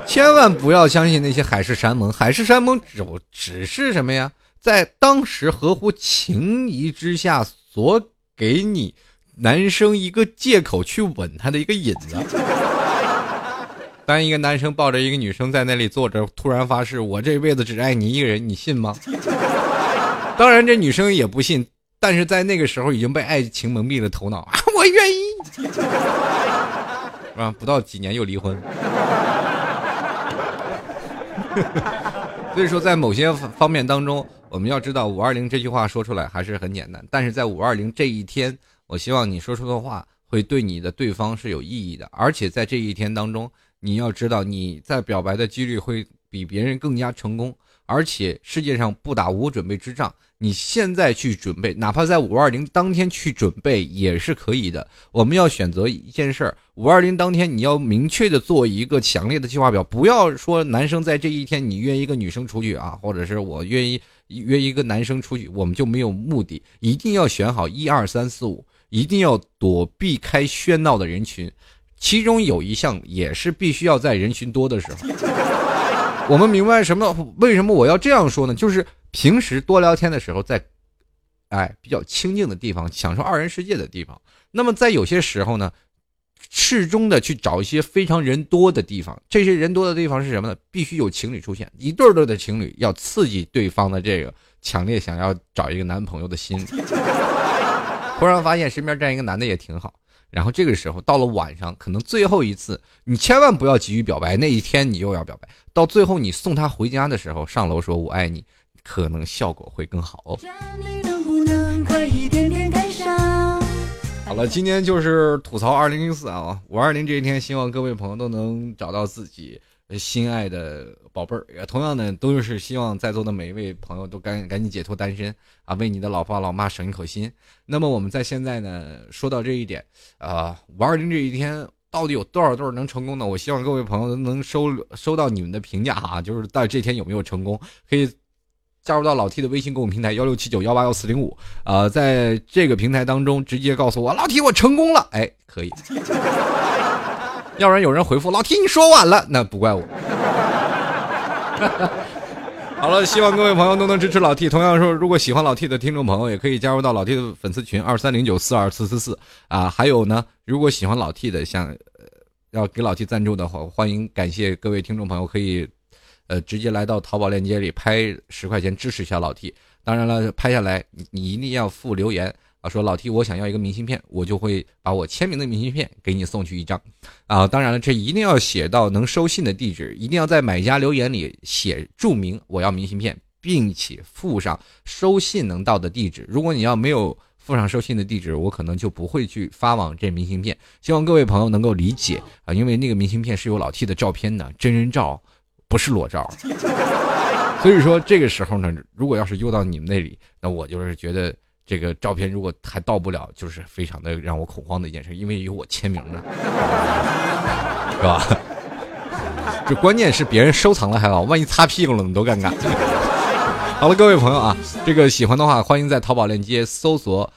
千万不要相信那些海誓山盟，海誓山盟只只是什么呀？在当时合乎情谊之下，所给你男生一个借口去吻他的一个引子。当一个男生抱着一个女生在那里坐着，突然发誓我这辈子只爱你一个人，你信吗？当然，这女生也不信。但是在那个时候已经被爱情蒙蔽了头脑啊！我愿意，啊，不到几年又离婚。所以说，在某些方面当中，我们要知道“五二零”这句话说出来还是很简单。但是在五二零这一天，我希望你说出的话会对你的对方是有意义的，而且在这一天当中，你要知道你在表白的几率会比别人更加成功。而且世界上不打无准备之仗，你现在去准备，哪怕在五二零当天去准备也是可以的。我们要选择一件事儿，五二零当天你要明确的做一个强烈的计划表，不要说男生在这一天你约一个女生出去啊，或者是我约一约一个男生出去，我们就没有目的，一定要选好一二三四五，一定要躲避开喧闹的人群，其中有一项也是必须要在人群多的时候。我们明白什么？为什么我要这样说呢？就是平时多聊天的时候，在，哎，比较清静的地方，享受二人世界的地方。那么在有些时候呢，适中的去找一些非常人多的地方。这些人多的地方是什么呢？必须有情侣出现，一对对的情侣，要刺激对方的这个强烈想要找一个男朋友的心。突然发现身边站一个男的也挺好。然后这个时候到了晚上，可能最后一次，你千万不要急于表白。那一天你又要表白，到最后你送他回家的时候，上楼说我爱你，可能效果会更好。哦。好了，今天就是吐槽二零零四啊，五二零这一天，希望各位朋友都能找到自己。心爱的宝贝儿，也同样呢，都是希望在座的每一位朋友都赶赶紧解脱单身啊，为你的老爸老妈省一口心。那么我们在现在呢，说到这一点，啊，五二零这一天到底有多少对能成功呢？我希望各位朋友能收收到你们的评价哈，就是到这天有没有成功，可以加入到老 T 的微信公众平台幺六七九幺八幺四零五啊，在这个平台当中直接告诉我老 T 我成功了，哎，可以。要不然有人回复老 T，你说晚了，那不怪我。好了，希望各位朋友都能支持老 T。同样说，如果喜欢老 T 的听众朋友，也可以加入到老 T 的粉丝群二三零九四二四四四啊。还有呢，如果喜欢老 T 的，想要给老 T 赞助的话，欢迎感谢各位听众朋友可以呃直接来到淘宝链接里拍十块钱支持一下老 T。当然了，拍下来你你一定要附留言。说老 T，我想要一个明信片，我就会把我签名的明信片给你送去一张。啊，当然了，这一定要写到能收信的地址，一定要在买家留言里写注明我要明信片，并且附上收信能到的地址。如果你要没有附上收信的地址，我可能就不会去发往这明信片。希望各位朋友能够理解啊，因为那个明信片是有老 T 的照片的，真人照，不是裸照。所以说这个时候呢，如果要是邮到你们那里，那我就是觉得。这个照片如果还到不了，就是非常的让我恐慌的一件事，因为有我签名呢，是吧？这关键是别人收藏了还好，万一擦屁股了，你多尴尬。好了，各位朋友啊，这个喜欢的话，欢迎在淘宝链接搜索。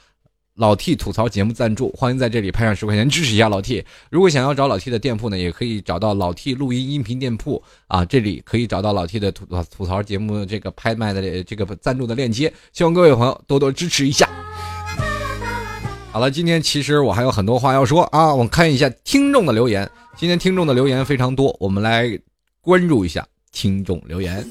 老 T 吐槽节目赞助，欢迎在这里拍上十块钱支持一下老 T。如果想要找老 T 的店铺呢，也可以找到老 T 录音音频店铺啊，这里可以找到老 T 的吐吐槽节目这个拍卖的这个赞助的链接。希望各位朋友多多支持一下。好了，今天其实我还有很多话要说啊，我看一下听众的留言。今天听众的留言非常多，我们来关注一下听众留言。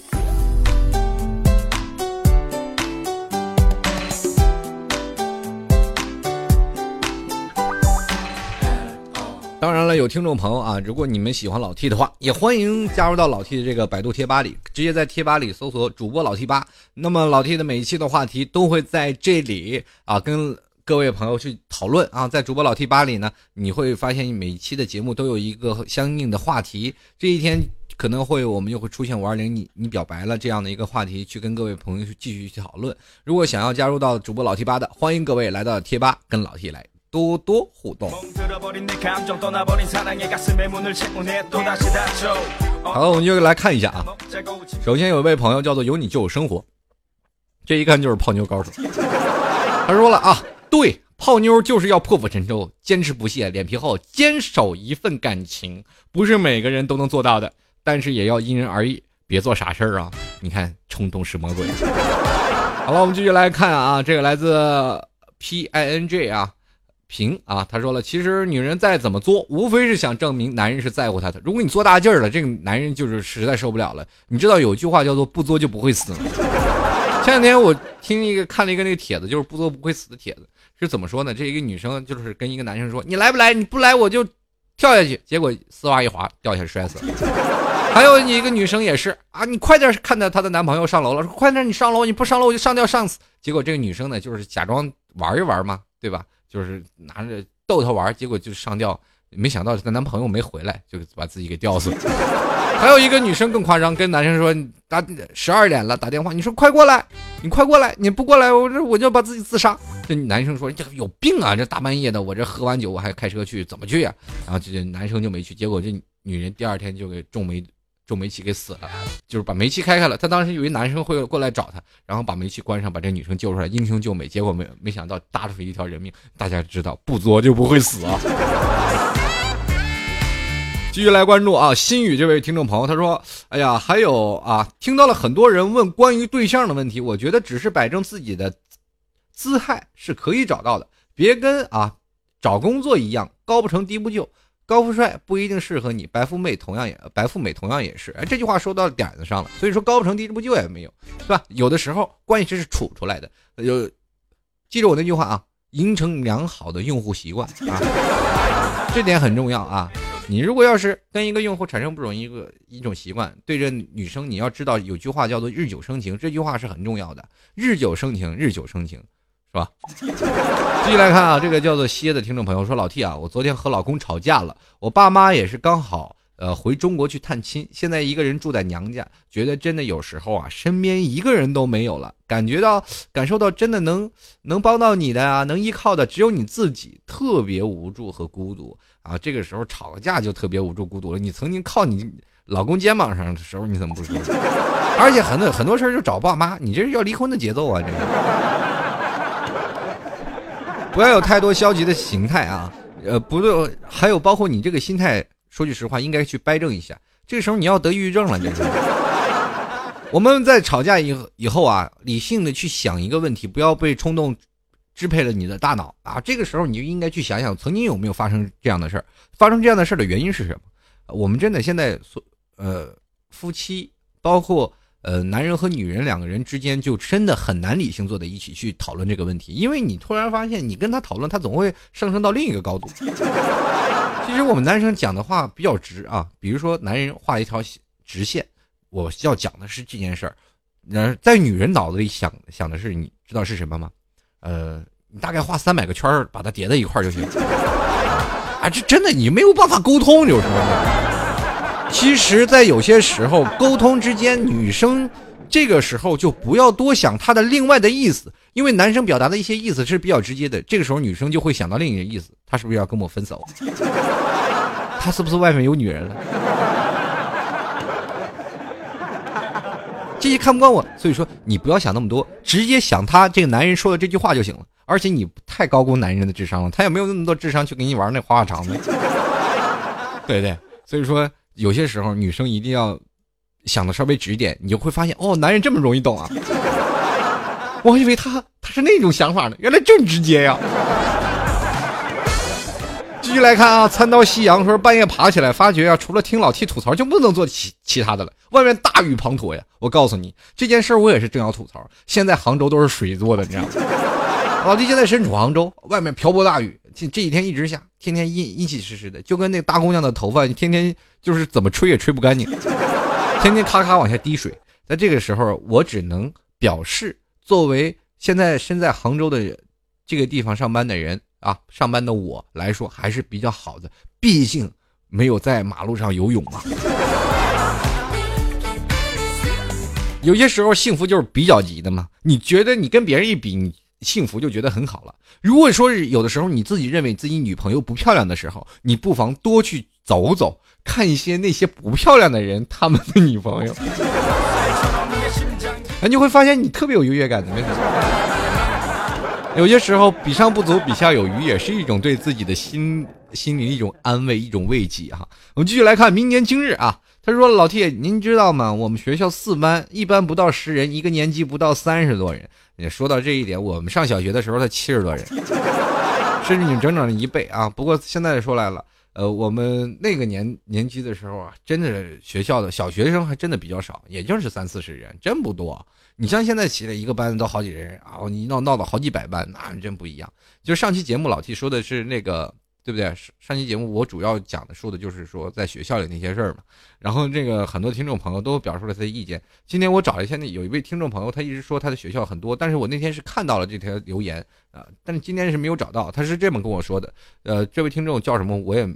当然了，有听众朋友啊，如果你们喜欢老 T 的话，也欢迎加入到老 T 的这个百度贴吧里，直接在贴吧里搜索主播老 T 吧。那么老 T 的每一期的话题都会在这里啊，跟各位朋友去讨论啊。在主播老 T 吧里呢，你会发现每一期的节目都有一个相应的话题。这一天可能会我们又会出现五二零你你表白了这样的一个话题，去跟各位朋友去继续去讨论。如果想要加入到主播老 T 吧的，欢迎各位来到贴吧跟老 T 来。多多互动。好了，我们就来看一下啊。首先有一位朋友叫做“有你就有生活”，这一看就是泡妞高手。他说了啊，对，泡妞就是要破釜沉舟，坚持不懈，脸皮厚，坚守一份感情，不是每个人都能做到的，但是也要因人而异，别做傻事儿啊。你看，冲动是魔鬼。好了，我们继续来看啊，这个来自 P I N G 啊。平啊，他说了，其实女人再怎么作，无非是想证明男人是在乎她的。如果你作大劲儿了，这个男人就是实在受不了了。你知道有句话叫做“不作就不会死”？前两天我听一个看了一个那个帖子，就是“不作不会死”的帖子，是怎么说呢？这一个女生就是跟一个男生说：“你来不来？你不来我就跳下去。”结果丝袜一滑，掉下去摔死了。还有一个女生也是啊，你快点看到她的男朋友上楼了，说快点你上楼，你不上楼我就上吊上死。结果这个女生呢，就是假装玩一玩嘛，对吧？就是拿着逗他玩，结果就上吊，没想到她男朋友没回来，就把自己给吊死了。还有一个女生更夸张，跟男生说打十二点了打电话，你说快过来，你快过来，你不过来我这我就把自己自杀。这男生说这有病啊，这大半夜的我这喝完酒我还开车去，怎么去呀？然后这男生就没去，结果这女人第二天就给中煤。中煤气给死了，就是把煤气开开了。他当时以为男生会过来找他，然后把煤气关上，把这女生救出来，英雄救美。结果没没想到搭出一条人命。大家知道不作就不会死啊！继续来关注啊，心宇这位听众朋友，他说：“哎呀，还有啊，听到了很多人问关于对象的问题，我觉得只是摆正自己的姿态是可以找到的，别跟啊找工作一样高不成低不就。”高富帅不一定适合你，白富美同样也白富美同样也是。哎，这句话说到点子上了。所以说高不成低不就也没有，是吧？有的时候关系是处出来的。有记住我那句话啊，形成良好的用户习惯啊，这点很重要啊。你如果要是跟一个用户产生不容易一个一种习惯，对着女生，你要知道有句话叫做日久生情，这句话是很重要的。日久生情，日久生情。是吧？继续来看啊，这个叫做蝎的听众朋友说：“老 T 啊，我昨天和老公吵架了，我爸妈也是刚好呃回中国去探亲，现在一个人住在娘家，觉得真的有时候啊，身边一个人都没有了，感觉到感受到真的能能帮到你的啊，能依靠的只有你自己，特别无助和孤独啊。这个时候吵个架就特别无助孤独了。你曾经靠你老公肩膀上的时候，你怎么不说？而且很多很多事儿就找爸妈，你这是要离婚的节奏啊，这个。”不要有太多消极的形态啊，呃，不对，还有包括你这个心态，说句实话，应该去掰正一下。这个时候你要得抑郁症了，你知道吗。我们在吵架以以后啊，理性的去想一个问题，不要被冲动支配了你的大脑啊。这个时候你就应该去想想，曾经有没有发生这样的事儿？发生这样的事儿的原因是什么？我们真的现在所呃夫妻包括。呃，男人和女人两个人之间就真的很难理性坐在一起去讨论这个问题，因为你突然发现，你跟他讨论，他总会上升到另一个高度。其实我们男生讲的话比较直啊，比如说男人画一条直线，我要讲的是这件事儿，那在女人脑子里想想的是，你知道是什么吗？呃，你大概画三百个圈儿，把它叠在一块儿就行。啊，这真的你没有办法沟通，就是。其实，在有些时候沟通之间，女生这个时候就不要多想她的另外的意思，因为男生表达的一些意思是比较直接的。这个时候，女生就会想到另一个意思，他是不是要跟我分手？他是不是外面有女人了？这些看不惯我，所以说你不要想那么多，直接想他这个男人说的这句话就行了。而且你太高估男人的智商了，他也没有那么多智商去跟你玩那花花肠子，对对？所以说有些时候女生一定要想的稍微直一点，你就会发现哦，男人这么容易懂啊！我还以为他他是那种想法呢，原来这么直接呀！继续来看啊，参刀夕阳说半夜爬起来，发觉啊，除了听老 T 吐槽，就不能做其其他的了。外面大雨滂沱呀，我告诉你这件事，我也是正要吐槽。现在杭州都是水做的，你知道吗？老弟现在身处杭州，外面瓢泼大雨，这这几天一直下，天天阴阴气湿湿的，就跟那大姑娘的头发，天天就是怎么吹也吹不干净，天天咔咔往下滴水。在这个时候，我只能表示，作为现在身在杭州的这个地方上班的人。啊，上班的我来说还是比较好的，毕竟没有在马路上游泳嘛。有些时候幸福就是比较级的嘛，你觉得你跟别人一比，你幸福就觉得很好了。如果说有的时候你自己认为自己女朋友不漂亮的时候，你不妨多去走走，看一些那些不漂亮的人他们的女朋友，那你会发现你特别有优越感的。有些时候，比上不足，比下有余，也是一种对自己的心心灵一种安慰，一种慰藉哈。我们继续来看，明年今日啊，他说：“老铁您知道吗？我们学校四班，一班不到十人，一个年级不到三十多人。也说到这一点，我们上小学的时候才七十多人，甚至你整整的一倍啊。不过现在说来了，呃，我们那个年年级的时候啊，真的学校的小学生还真的比较少，也就是三四十人，真不多。”你像现在起来一个班都好几人啊，你闹闹到好几百班，那真不一样。就上期节目老 T 说的是那个，对不对？上期节目我主要讲的说的就是说在学校里那些事儿嘛。然后这个很多听众朋友都表述了他的意见。今天我找了一下，那有一位听众朋友，他一直说他的学校很多，但是我那天是看到了这条留言啊，但是今天是没有找到。他是这么跟我说的，呃，这位听众叫什么我也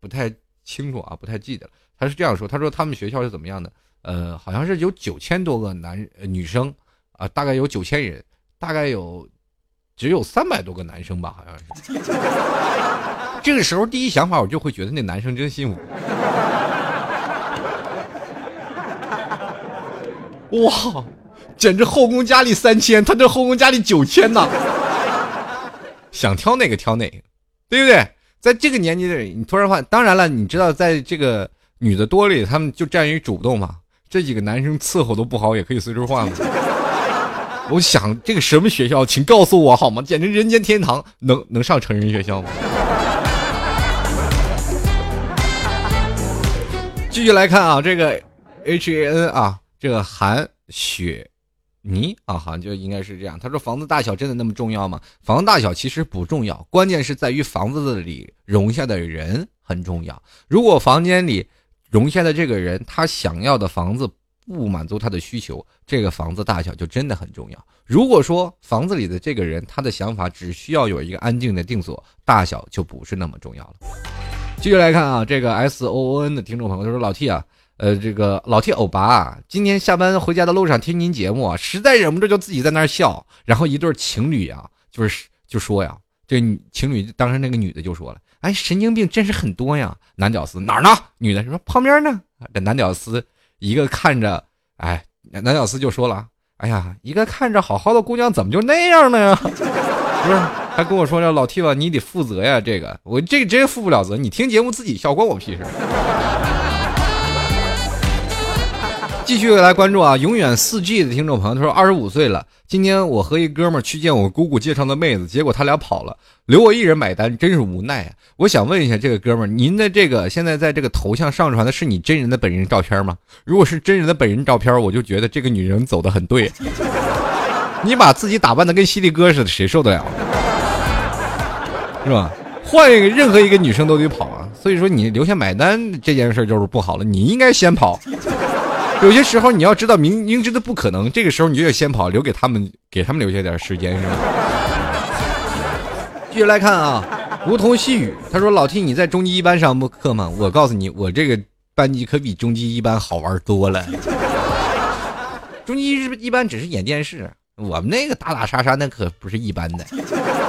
不太清楚啊，不太记得了。他是这样说，他说他们学校是怎么样的？呃，好像是有九千多个男女生，啊，大概有九千人，大概有只有三百多个男生吧，好像是。这个时候第一想法我就会觉得那男生真幸福。哇，简直后宫佳丽三千，他这后宫佳丽九千呐。想挑哪个挑哪个，对不对？在这个年纪的人你突然换，当然了，你知道在这个女的多里，他们就占于主动嘛。这几个男生伺候都不好，也可以随时换嘛。我想这个什么学校，请告诉我好吗？简直人间天堂，能能上成人学校吗？继续来看啊，这个 H A N 啊，这个韩雪妮啊，好像就应该是这样。他说：“房子大小真的那么重要吗？房子大小其实不重要，关键是在于房子里容下的人很重要。如果房间里……”容下的这个人，他想要的房子不满足他的需求，这个房子大小就真的很重要。如果说房子里的这个人，他的想法只需要有一个安静的定所，大小就不是那么重要了。继续来看啊，这个 S O O N 的听众朋友他说：“老 T 啊，呃，这个老 T 欧巴啊，今天下班回家的路上听您节目啊，实在忍不住就自己在那儿笑。然后一对情侣啊，就是就说呀，这情侣当时那个女的就说了。”哎，神经病真是很多呀！男屌丝哪儿呢？女的说旁边呢。这男屌丝一个看着，哎，男屌丝就说了：“哎呀，一个看着好好的姑娘，怎么就那样呢呀？” 不是，他跟我说：“老 T 吧，你得负责呀，这个我这个真负不了责。你听节目自己笑，关我屁事。”继续来关注啊！永远四 G 的听众朋友他说：“二十五岁了，今天我和一哥们儿去见我姑姑介绍的妹子，结果他俩跑了，留我一人买单，真是无奈啊！我想问一下这个哥们儿，您的这个现在在这个头像上传的是你真人的本人照片吗？如果是真人的本人照片，我就觉得这个女人走的很对。你把自己打扮的跟犀利哥似的，谁受得了？是吧？换一个任何一个女生都得跑啊！所以说你留下买单这件事就是不好了，你应该先跑。”有些时候你要知道明明知的不可能，这个时候你就得先跑，留给他们，给他们留下点时间，是吧？继续来看啊，梧桐细雨，他说：“老 T，你在中级一班上课吗？我告诉你，我这个班级可比中级一班好玩多了。中级一一般只是演电视，我们那个打打杀杀那可不是一般的。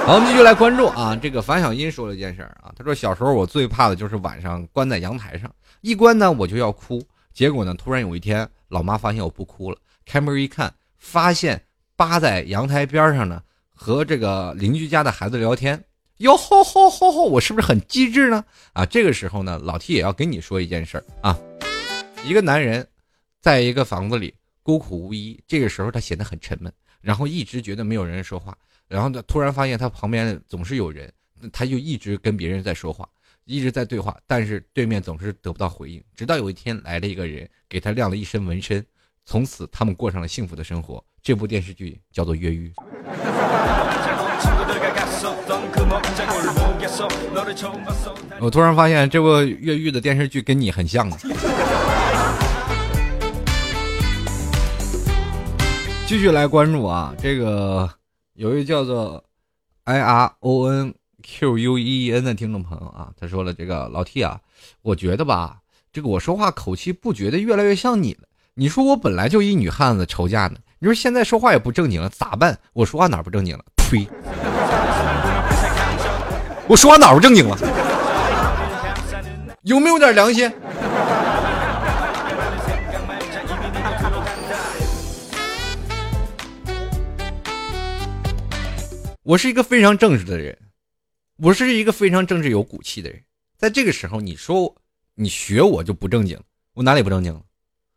好，我们继续来关注啊，这个樊小英说了一件事儿啊，他说小时候我最怕的就是晚上关在阳台上，一关呢我就要哭。”结果呢？突然有一天，老妈发现我不哭了，开门一看，发现扒在阳台边上呢，和这个邻居家的孩子聊天。哟吼吼吼吼！我是不是很机智呢？啊，这个时候呢，老 T 也要跟你说一件事儿啊。一个男人，在一个房子里孤苦无依，这个时候他显得很沉闷，然后一直觉得没有人说话，然后他突然发现他旁边总是有人，他就一直跟别人在说话，一直在对话，但是对面总是得不到回应。直到有一天来了一个人，给他亮了一身纹身，从此他们过上了幸福的生活。这部电视剧叫做《越狱》。我突然发现这部越狱的电视剧跟你很像。继续来关注啊，这个有一个叫做 I R O N Q U E E N 的听众朋友啊，他说了：“这个老 T 啊，我觉得吧，这个我说话口气不觉得越来越像你了。你说我本来就一女汉子愁嫁呢，你说现在说话也不正经了，咋办？我说话哪不正经了？呸！”我说话哪不正经了？有没有点良心？我是一个非常正直的人，我是一个非常正直有骨气的人。在这个时候，你说你学我就不正经，我哪里不正经了？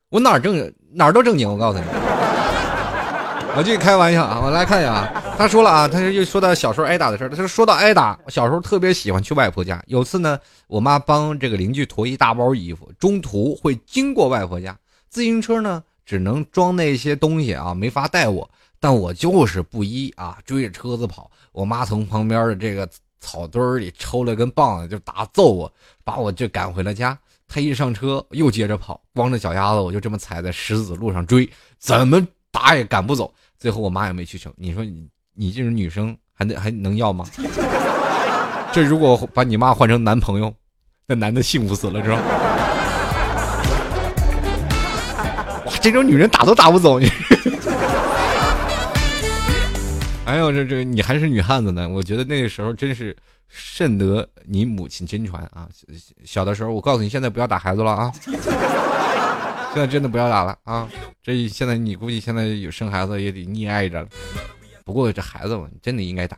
我哪儿正哪儿都正经，我告诉你。我这开玩笑啊！我来看一下啊，他说了啊，他又说到小时候挨打的事儿。他说说到挨打，我小时候特别喜欢去外婆家。有次呢，我妈帮这个邻居驮一大包衣服，中途会经过外婆家，自行车呢只能装那些东西啊，没法带我。但我就是不依啊，追着车子跑。我妈从旁边的这个草堆里抽了根棒子就打揍我，把我就赶回了家。他一上车又接着跑，光着脚丫子我就这么踩在石子路上追，怎么打也赶不走。最后我妈也没去成，你说你你这种女生还能还能要吗？这如果把你妈换成男朋友，那男的幸福死了，知道吗？哇，这种女人打都打不走你。哎呦，这这你还是女汉子呢！我觉得那个时候真是甚得你母亲真传啊！小的时候，我告诉你，现在不要打孩子了啊！现在真的不要打了啊！这现在你估计现在有生孩子也得溺爱着了。不过这孩子嘛，真的应该打。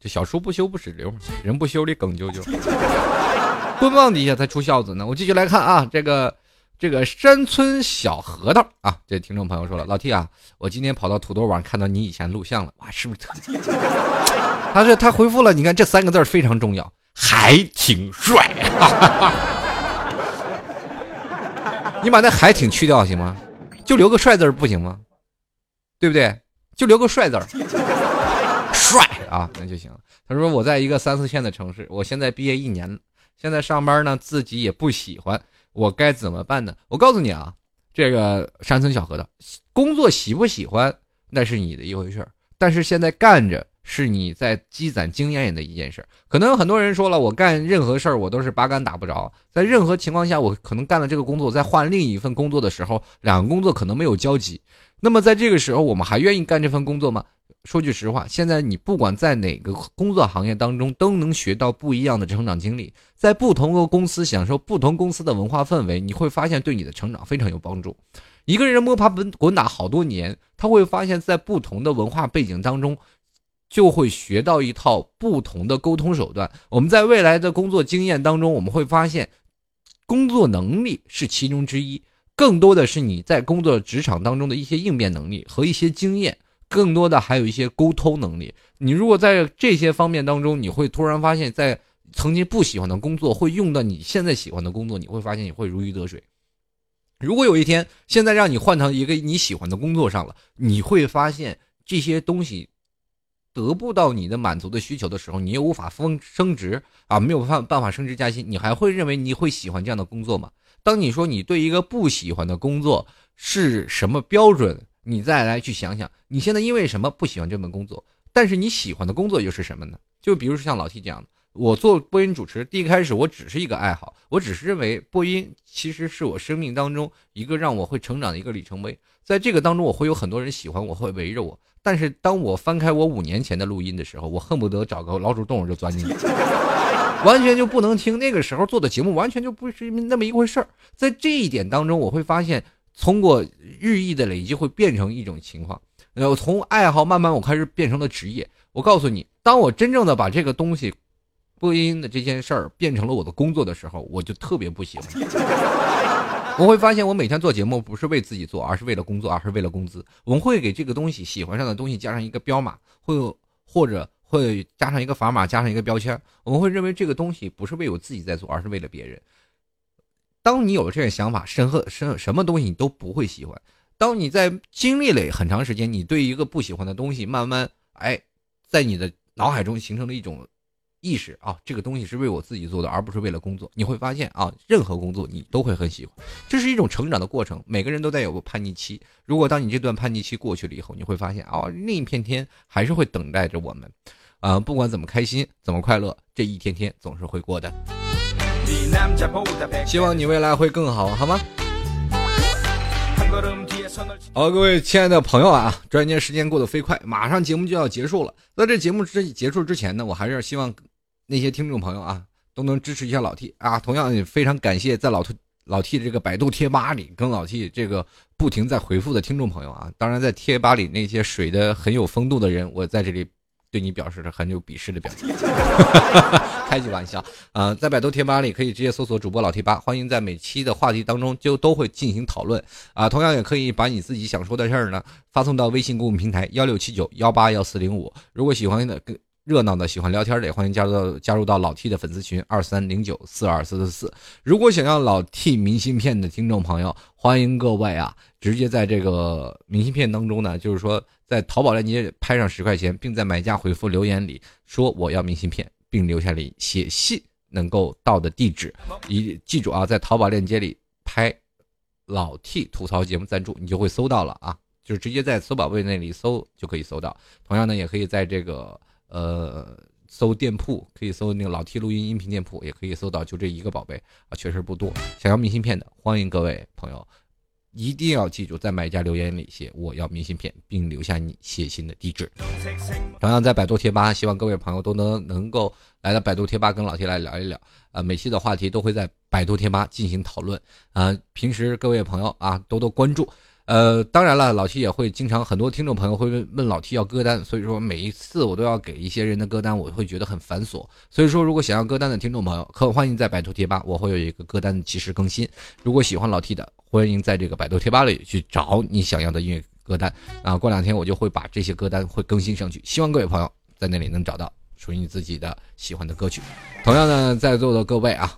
这小书不修不使流，人不修理耿啾啾。棍棒底下才出孝子呢。我继续来看啊，这个这个山村小核桃啊，这听众朋友说了，老 T 啊，我今天跑到土豆网看到你以前录像了，哇，是不是特？他说他回复了，你看这三个字非常重要，还挺帅。你把那还挺去掉行吗？就留个帅字不行吗？对不对？就留个帅字 帅啊，那就行了。他说我在一个三四线的城市，我现在毕业一年了，现在上班呢自己也不喜欢，我该怎么办呢？我告诉你啊，这个山村小河的，工作喜不喜欢那是你的一回事儿，但是现在干着。是你在积攒经验的一件事可能有很多人说了，我干任何事儿我都是八竿打不着，在任何情况下，我可能干了这个工作，在换另一份工作的时候，两个工作可能没有交集。那么在这个时候，我们还愿意干这份工作吗？说句实话，现在你不管在哪个工作行业当中，都能学到不一样的成长经历，在不同的公司享受不同公司的文化氛围，你会发现对你的成长非常有帮助。一个人摸爬滚滚打好多年，他会发现，在不同的文化背景当中。就会学到一套不同的沟通手段。我们在未来的工作经验当中，我们会发现，工作能力是其中之一，更多的是你在工作职场当中的一些应变能力和一些经验，更多的还有一些沟通能力。你如果在这些方面当中，你会突然发现，在曾经不喜欢的工作会用到你现在喜欢的工作，你会发现你会如鱼得水。如果有一天现在让你换成一个你喜欢的工作上了，你会发现这些东西。得不到你的满足的需求的时候，你又无法升升职啊，没有办办法升职加薪，你还会认为你会喜欢这样的工作吗？当你说你对一个不喜欢的工作是什么标准，你再来去想想，你现在因为什么不喜欢这份工作？但是你喜欢的工作又是什么呢？就比如说像老 T 这样的，我做播音主持，第一开始我只是一个爱好，我只是认为播音其实是我生命当中一个让我会成长的一个里程碑，在这个当中我会有很多人喜欢我，会围着我。但是当我翻开我五年前的录音的时候，我恨不得找个老鼠洞就钻进去，完全就不能听。那个时候做的节目完全就不是那么一回事儿。在这一点当中，我会发现通过日益的累积会变成一种情况。然后从爱好慢慢我开始变成了职业。我告诉你，当我真正的把这个东西播音的这件事儿变成了我的工作的时候，我就特别不喜欢。我会发现，我每天做节目不是为自己做，而是为了工作，而是为了工资。我们会给这个东西喜欢上的东西加上一个标码，会或者会加上一个砝码，加上一个标签。我们会认为这个东西不是为我自己在做，而是为了别人。当你有了这个想法，任何什什么东西你都不会喜欢。当你在经历了很长时间，你对一个不喜欢的东西，慢慢哎，在你的脑海中形成了一种意识啊，这个东西是为我自己做的，而不是为了工作。你会发现啊，任何工作你都会很喜欢，这是一种成长的过程。每个人都在有个叛逆期，如果当你这段叛逆期过去了以后，你会发现啊，另一片天还是会等待着我们，啊，不管怎么开心，怎么快乐，这一天天总是会过的。希望你未来会更好，好吗？好，各位亲爱的朋友啊，转眼间时间过得飞快，马上节目就要结束了。在这节目之结束之前呢，我还是希望那些听众朋友啊，都能支持一下老 T 啊。同样也非常感谢在老 T 老 T 这个百度贴吧里跟老 T 这个不停在回复的听众朋友啊。当然，在贴吧里那些水的很有风度的人，我在这里。对你表示着很有鄙视的表情，开句玩笑啊！在百度贴吧里可以直接搜索主播老贴吧，欢迎在每期的话题当中就都会进行讨论啊。同样也可以把你自己想说的事儿呢发送到微信公众平台幺六七九幺八幺四零五。如果喜欢的热闹的喜欢聊天的，也欢迎加入到加入到老 T 的粉丝群二三零九四二四四四。如果想要老 T 明信片的听众朋友，欢迎各位啊，直接在这个明信片当中呢，就是说在淘宝链接拍上十块钱，并在买家回复留言里说我要明信片，并留下里写信能够到的地址。一记住啊，在淘宝链接里拍老 T 吐槽节目赞助，你就会搜到了啊，就是直接在搜宝贝那里搜就可以搜到。同样呢，也可以在这个。呃，搜店铺可以搜那个老 T 录音音频店铺，也可以搜到，就这一个宝贝啊，确实不多。想要明信片的，欢迎各位朋友，一定要记住在买家留言里写我要明信片，并留下你写信的地址。同样在百度贴吧，希望各位朋友都能能够来到百度贴吧跟老铁来聊一聊啊，每期的话题都会在百度贴吧进行讨论啊，平时各位朋友啊多多关注。呃，当然了，老 T 也会经常很多听众朋友会问问老 T 要歌单，所以说每一次我都要给一些人的歌单，我会觉得很繁琐。所以说，如果想要歌单的听众朋友，可欢迎在百度贴吧，我会有一个歌单及时更新。如果喜欢老 T 的，欢迎在这个百度贴吧里去找你想要的音乐歌单啊。过两天我就会把这些歌单会更新上去，希望各位朋友在那里能找到属于你自己的喜欢的歌曲。同样呢，在座的各位啊，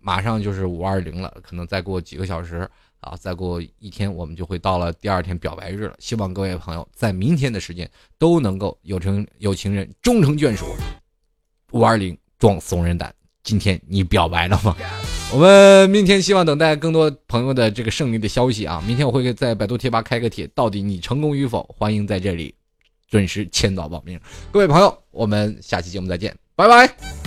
马上就是五二零了，可能再过几个小时。啊，再过一天，我们就会到了第二天表白日了。希望各位朋友在明天的时间都能够有成有情人终成眷属。五二零撞怂人胆，今天你表白了吗？我们明天希望等待更多朋友的这个胜利的消息啊！明天我会在百度贴吧开个帖，到底你成功与否？欢迎在这里准时签到报名。各位朋友，我们下期节目再见，拜拜。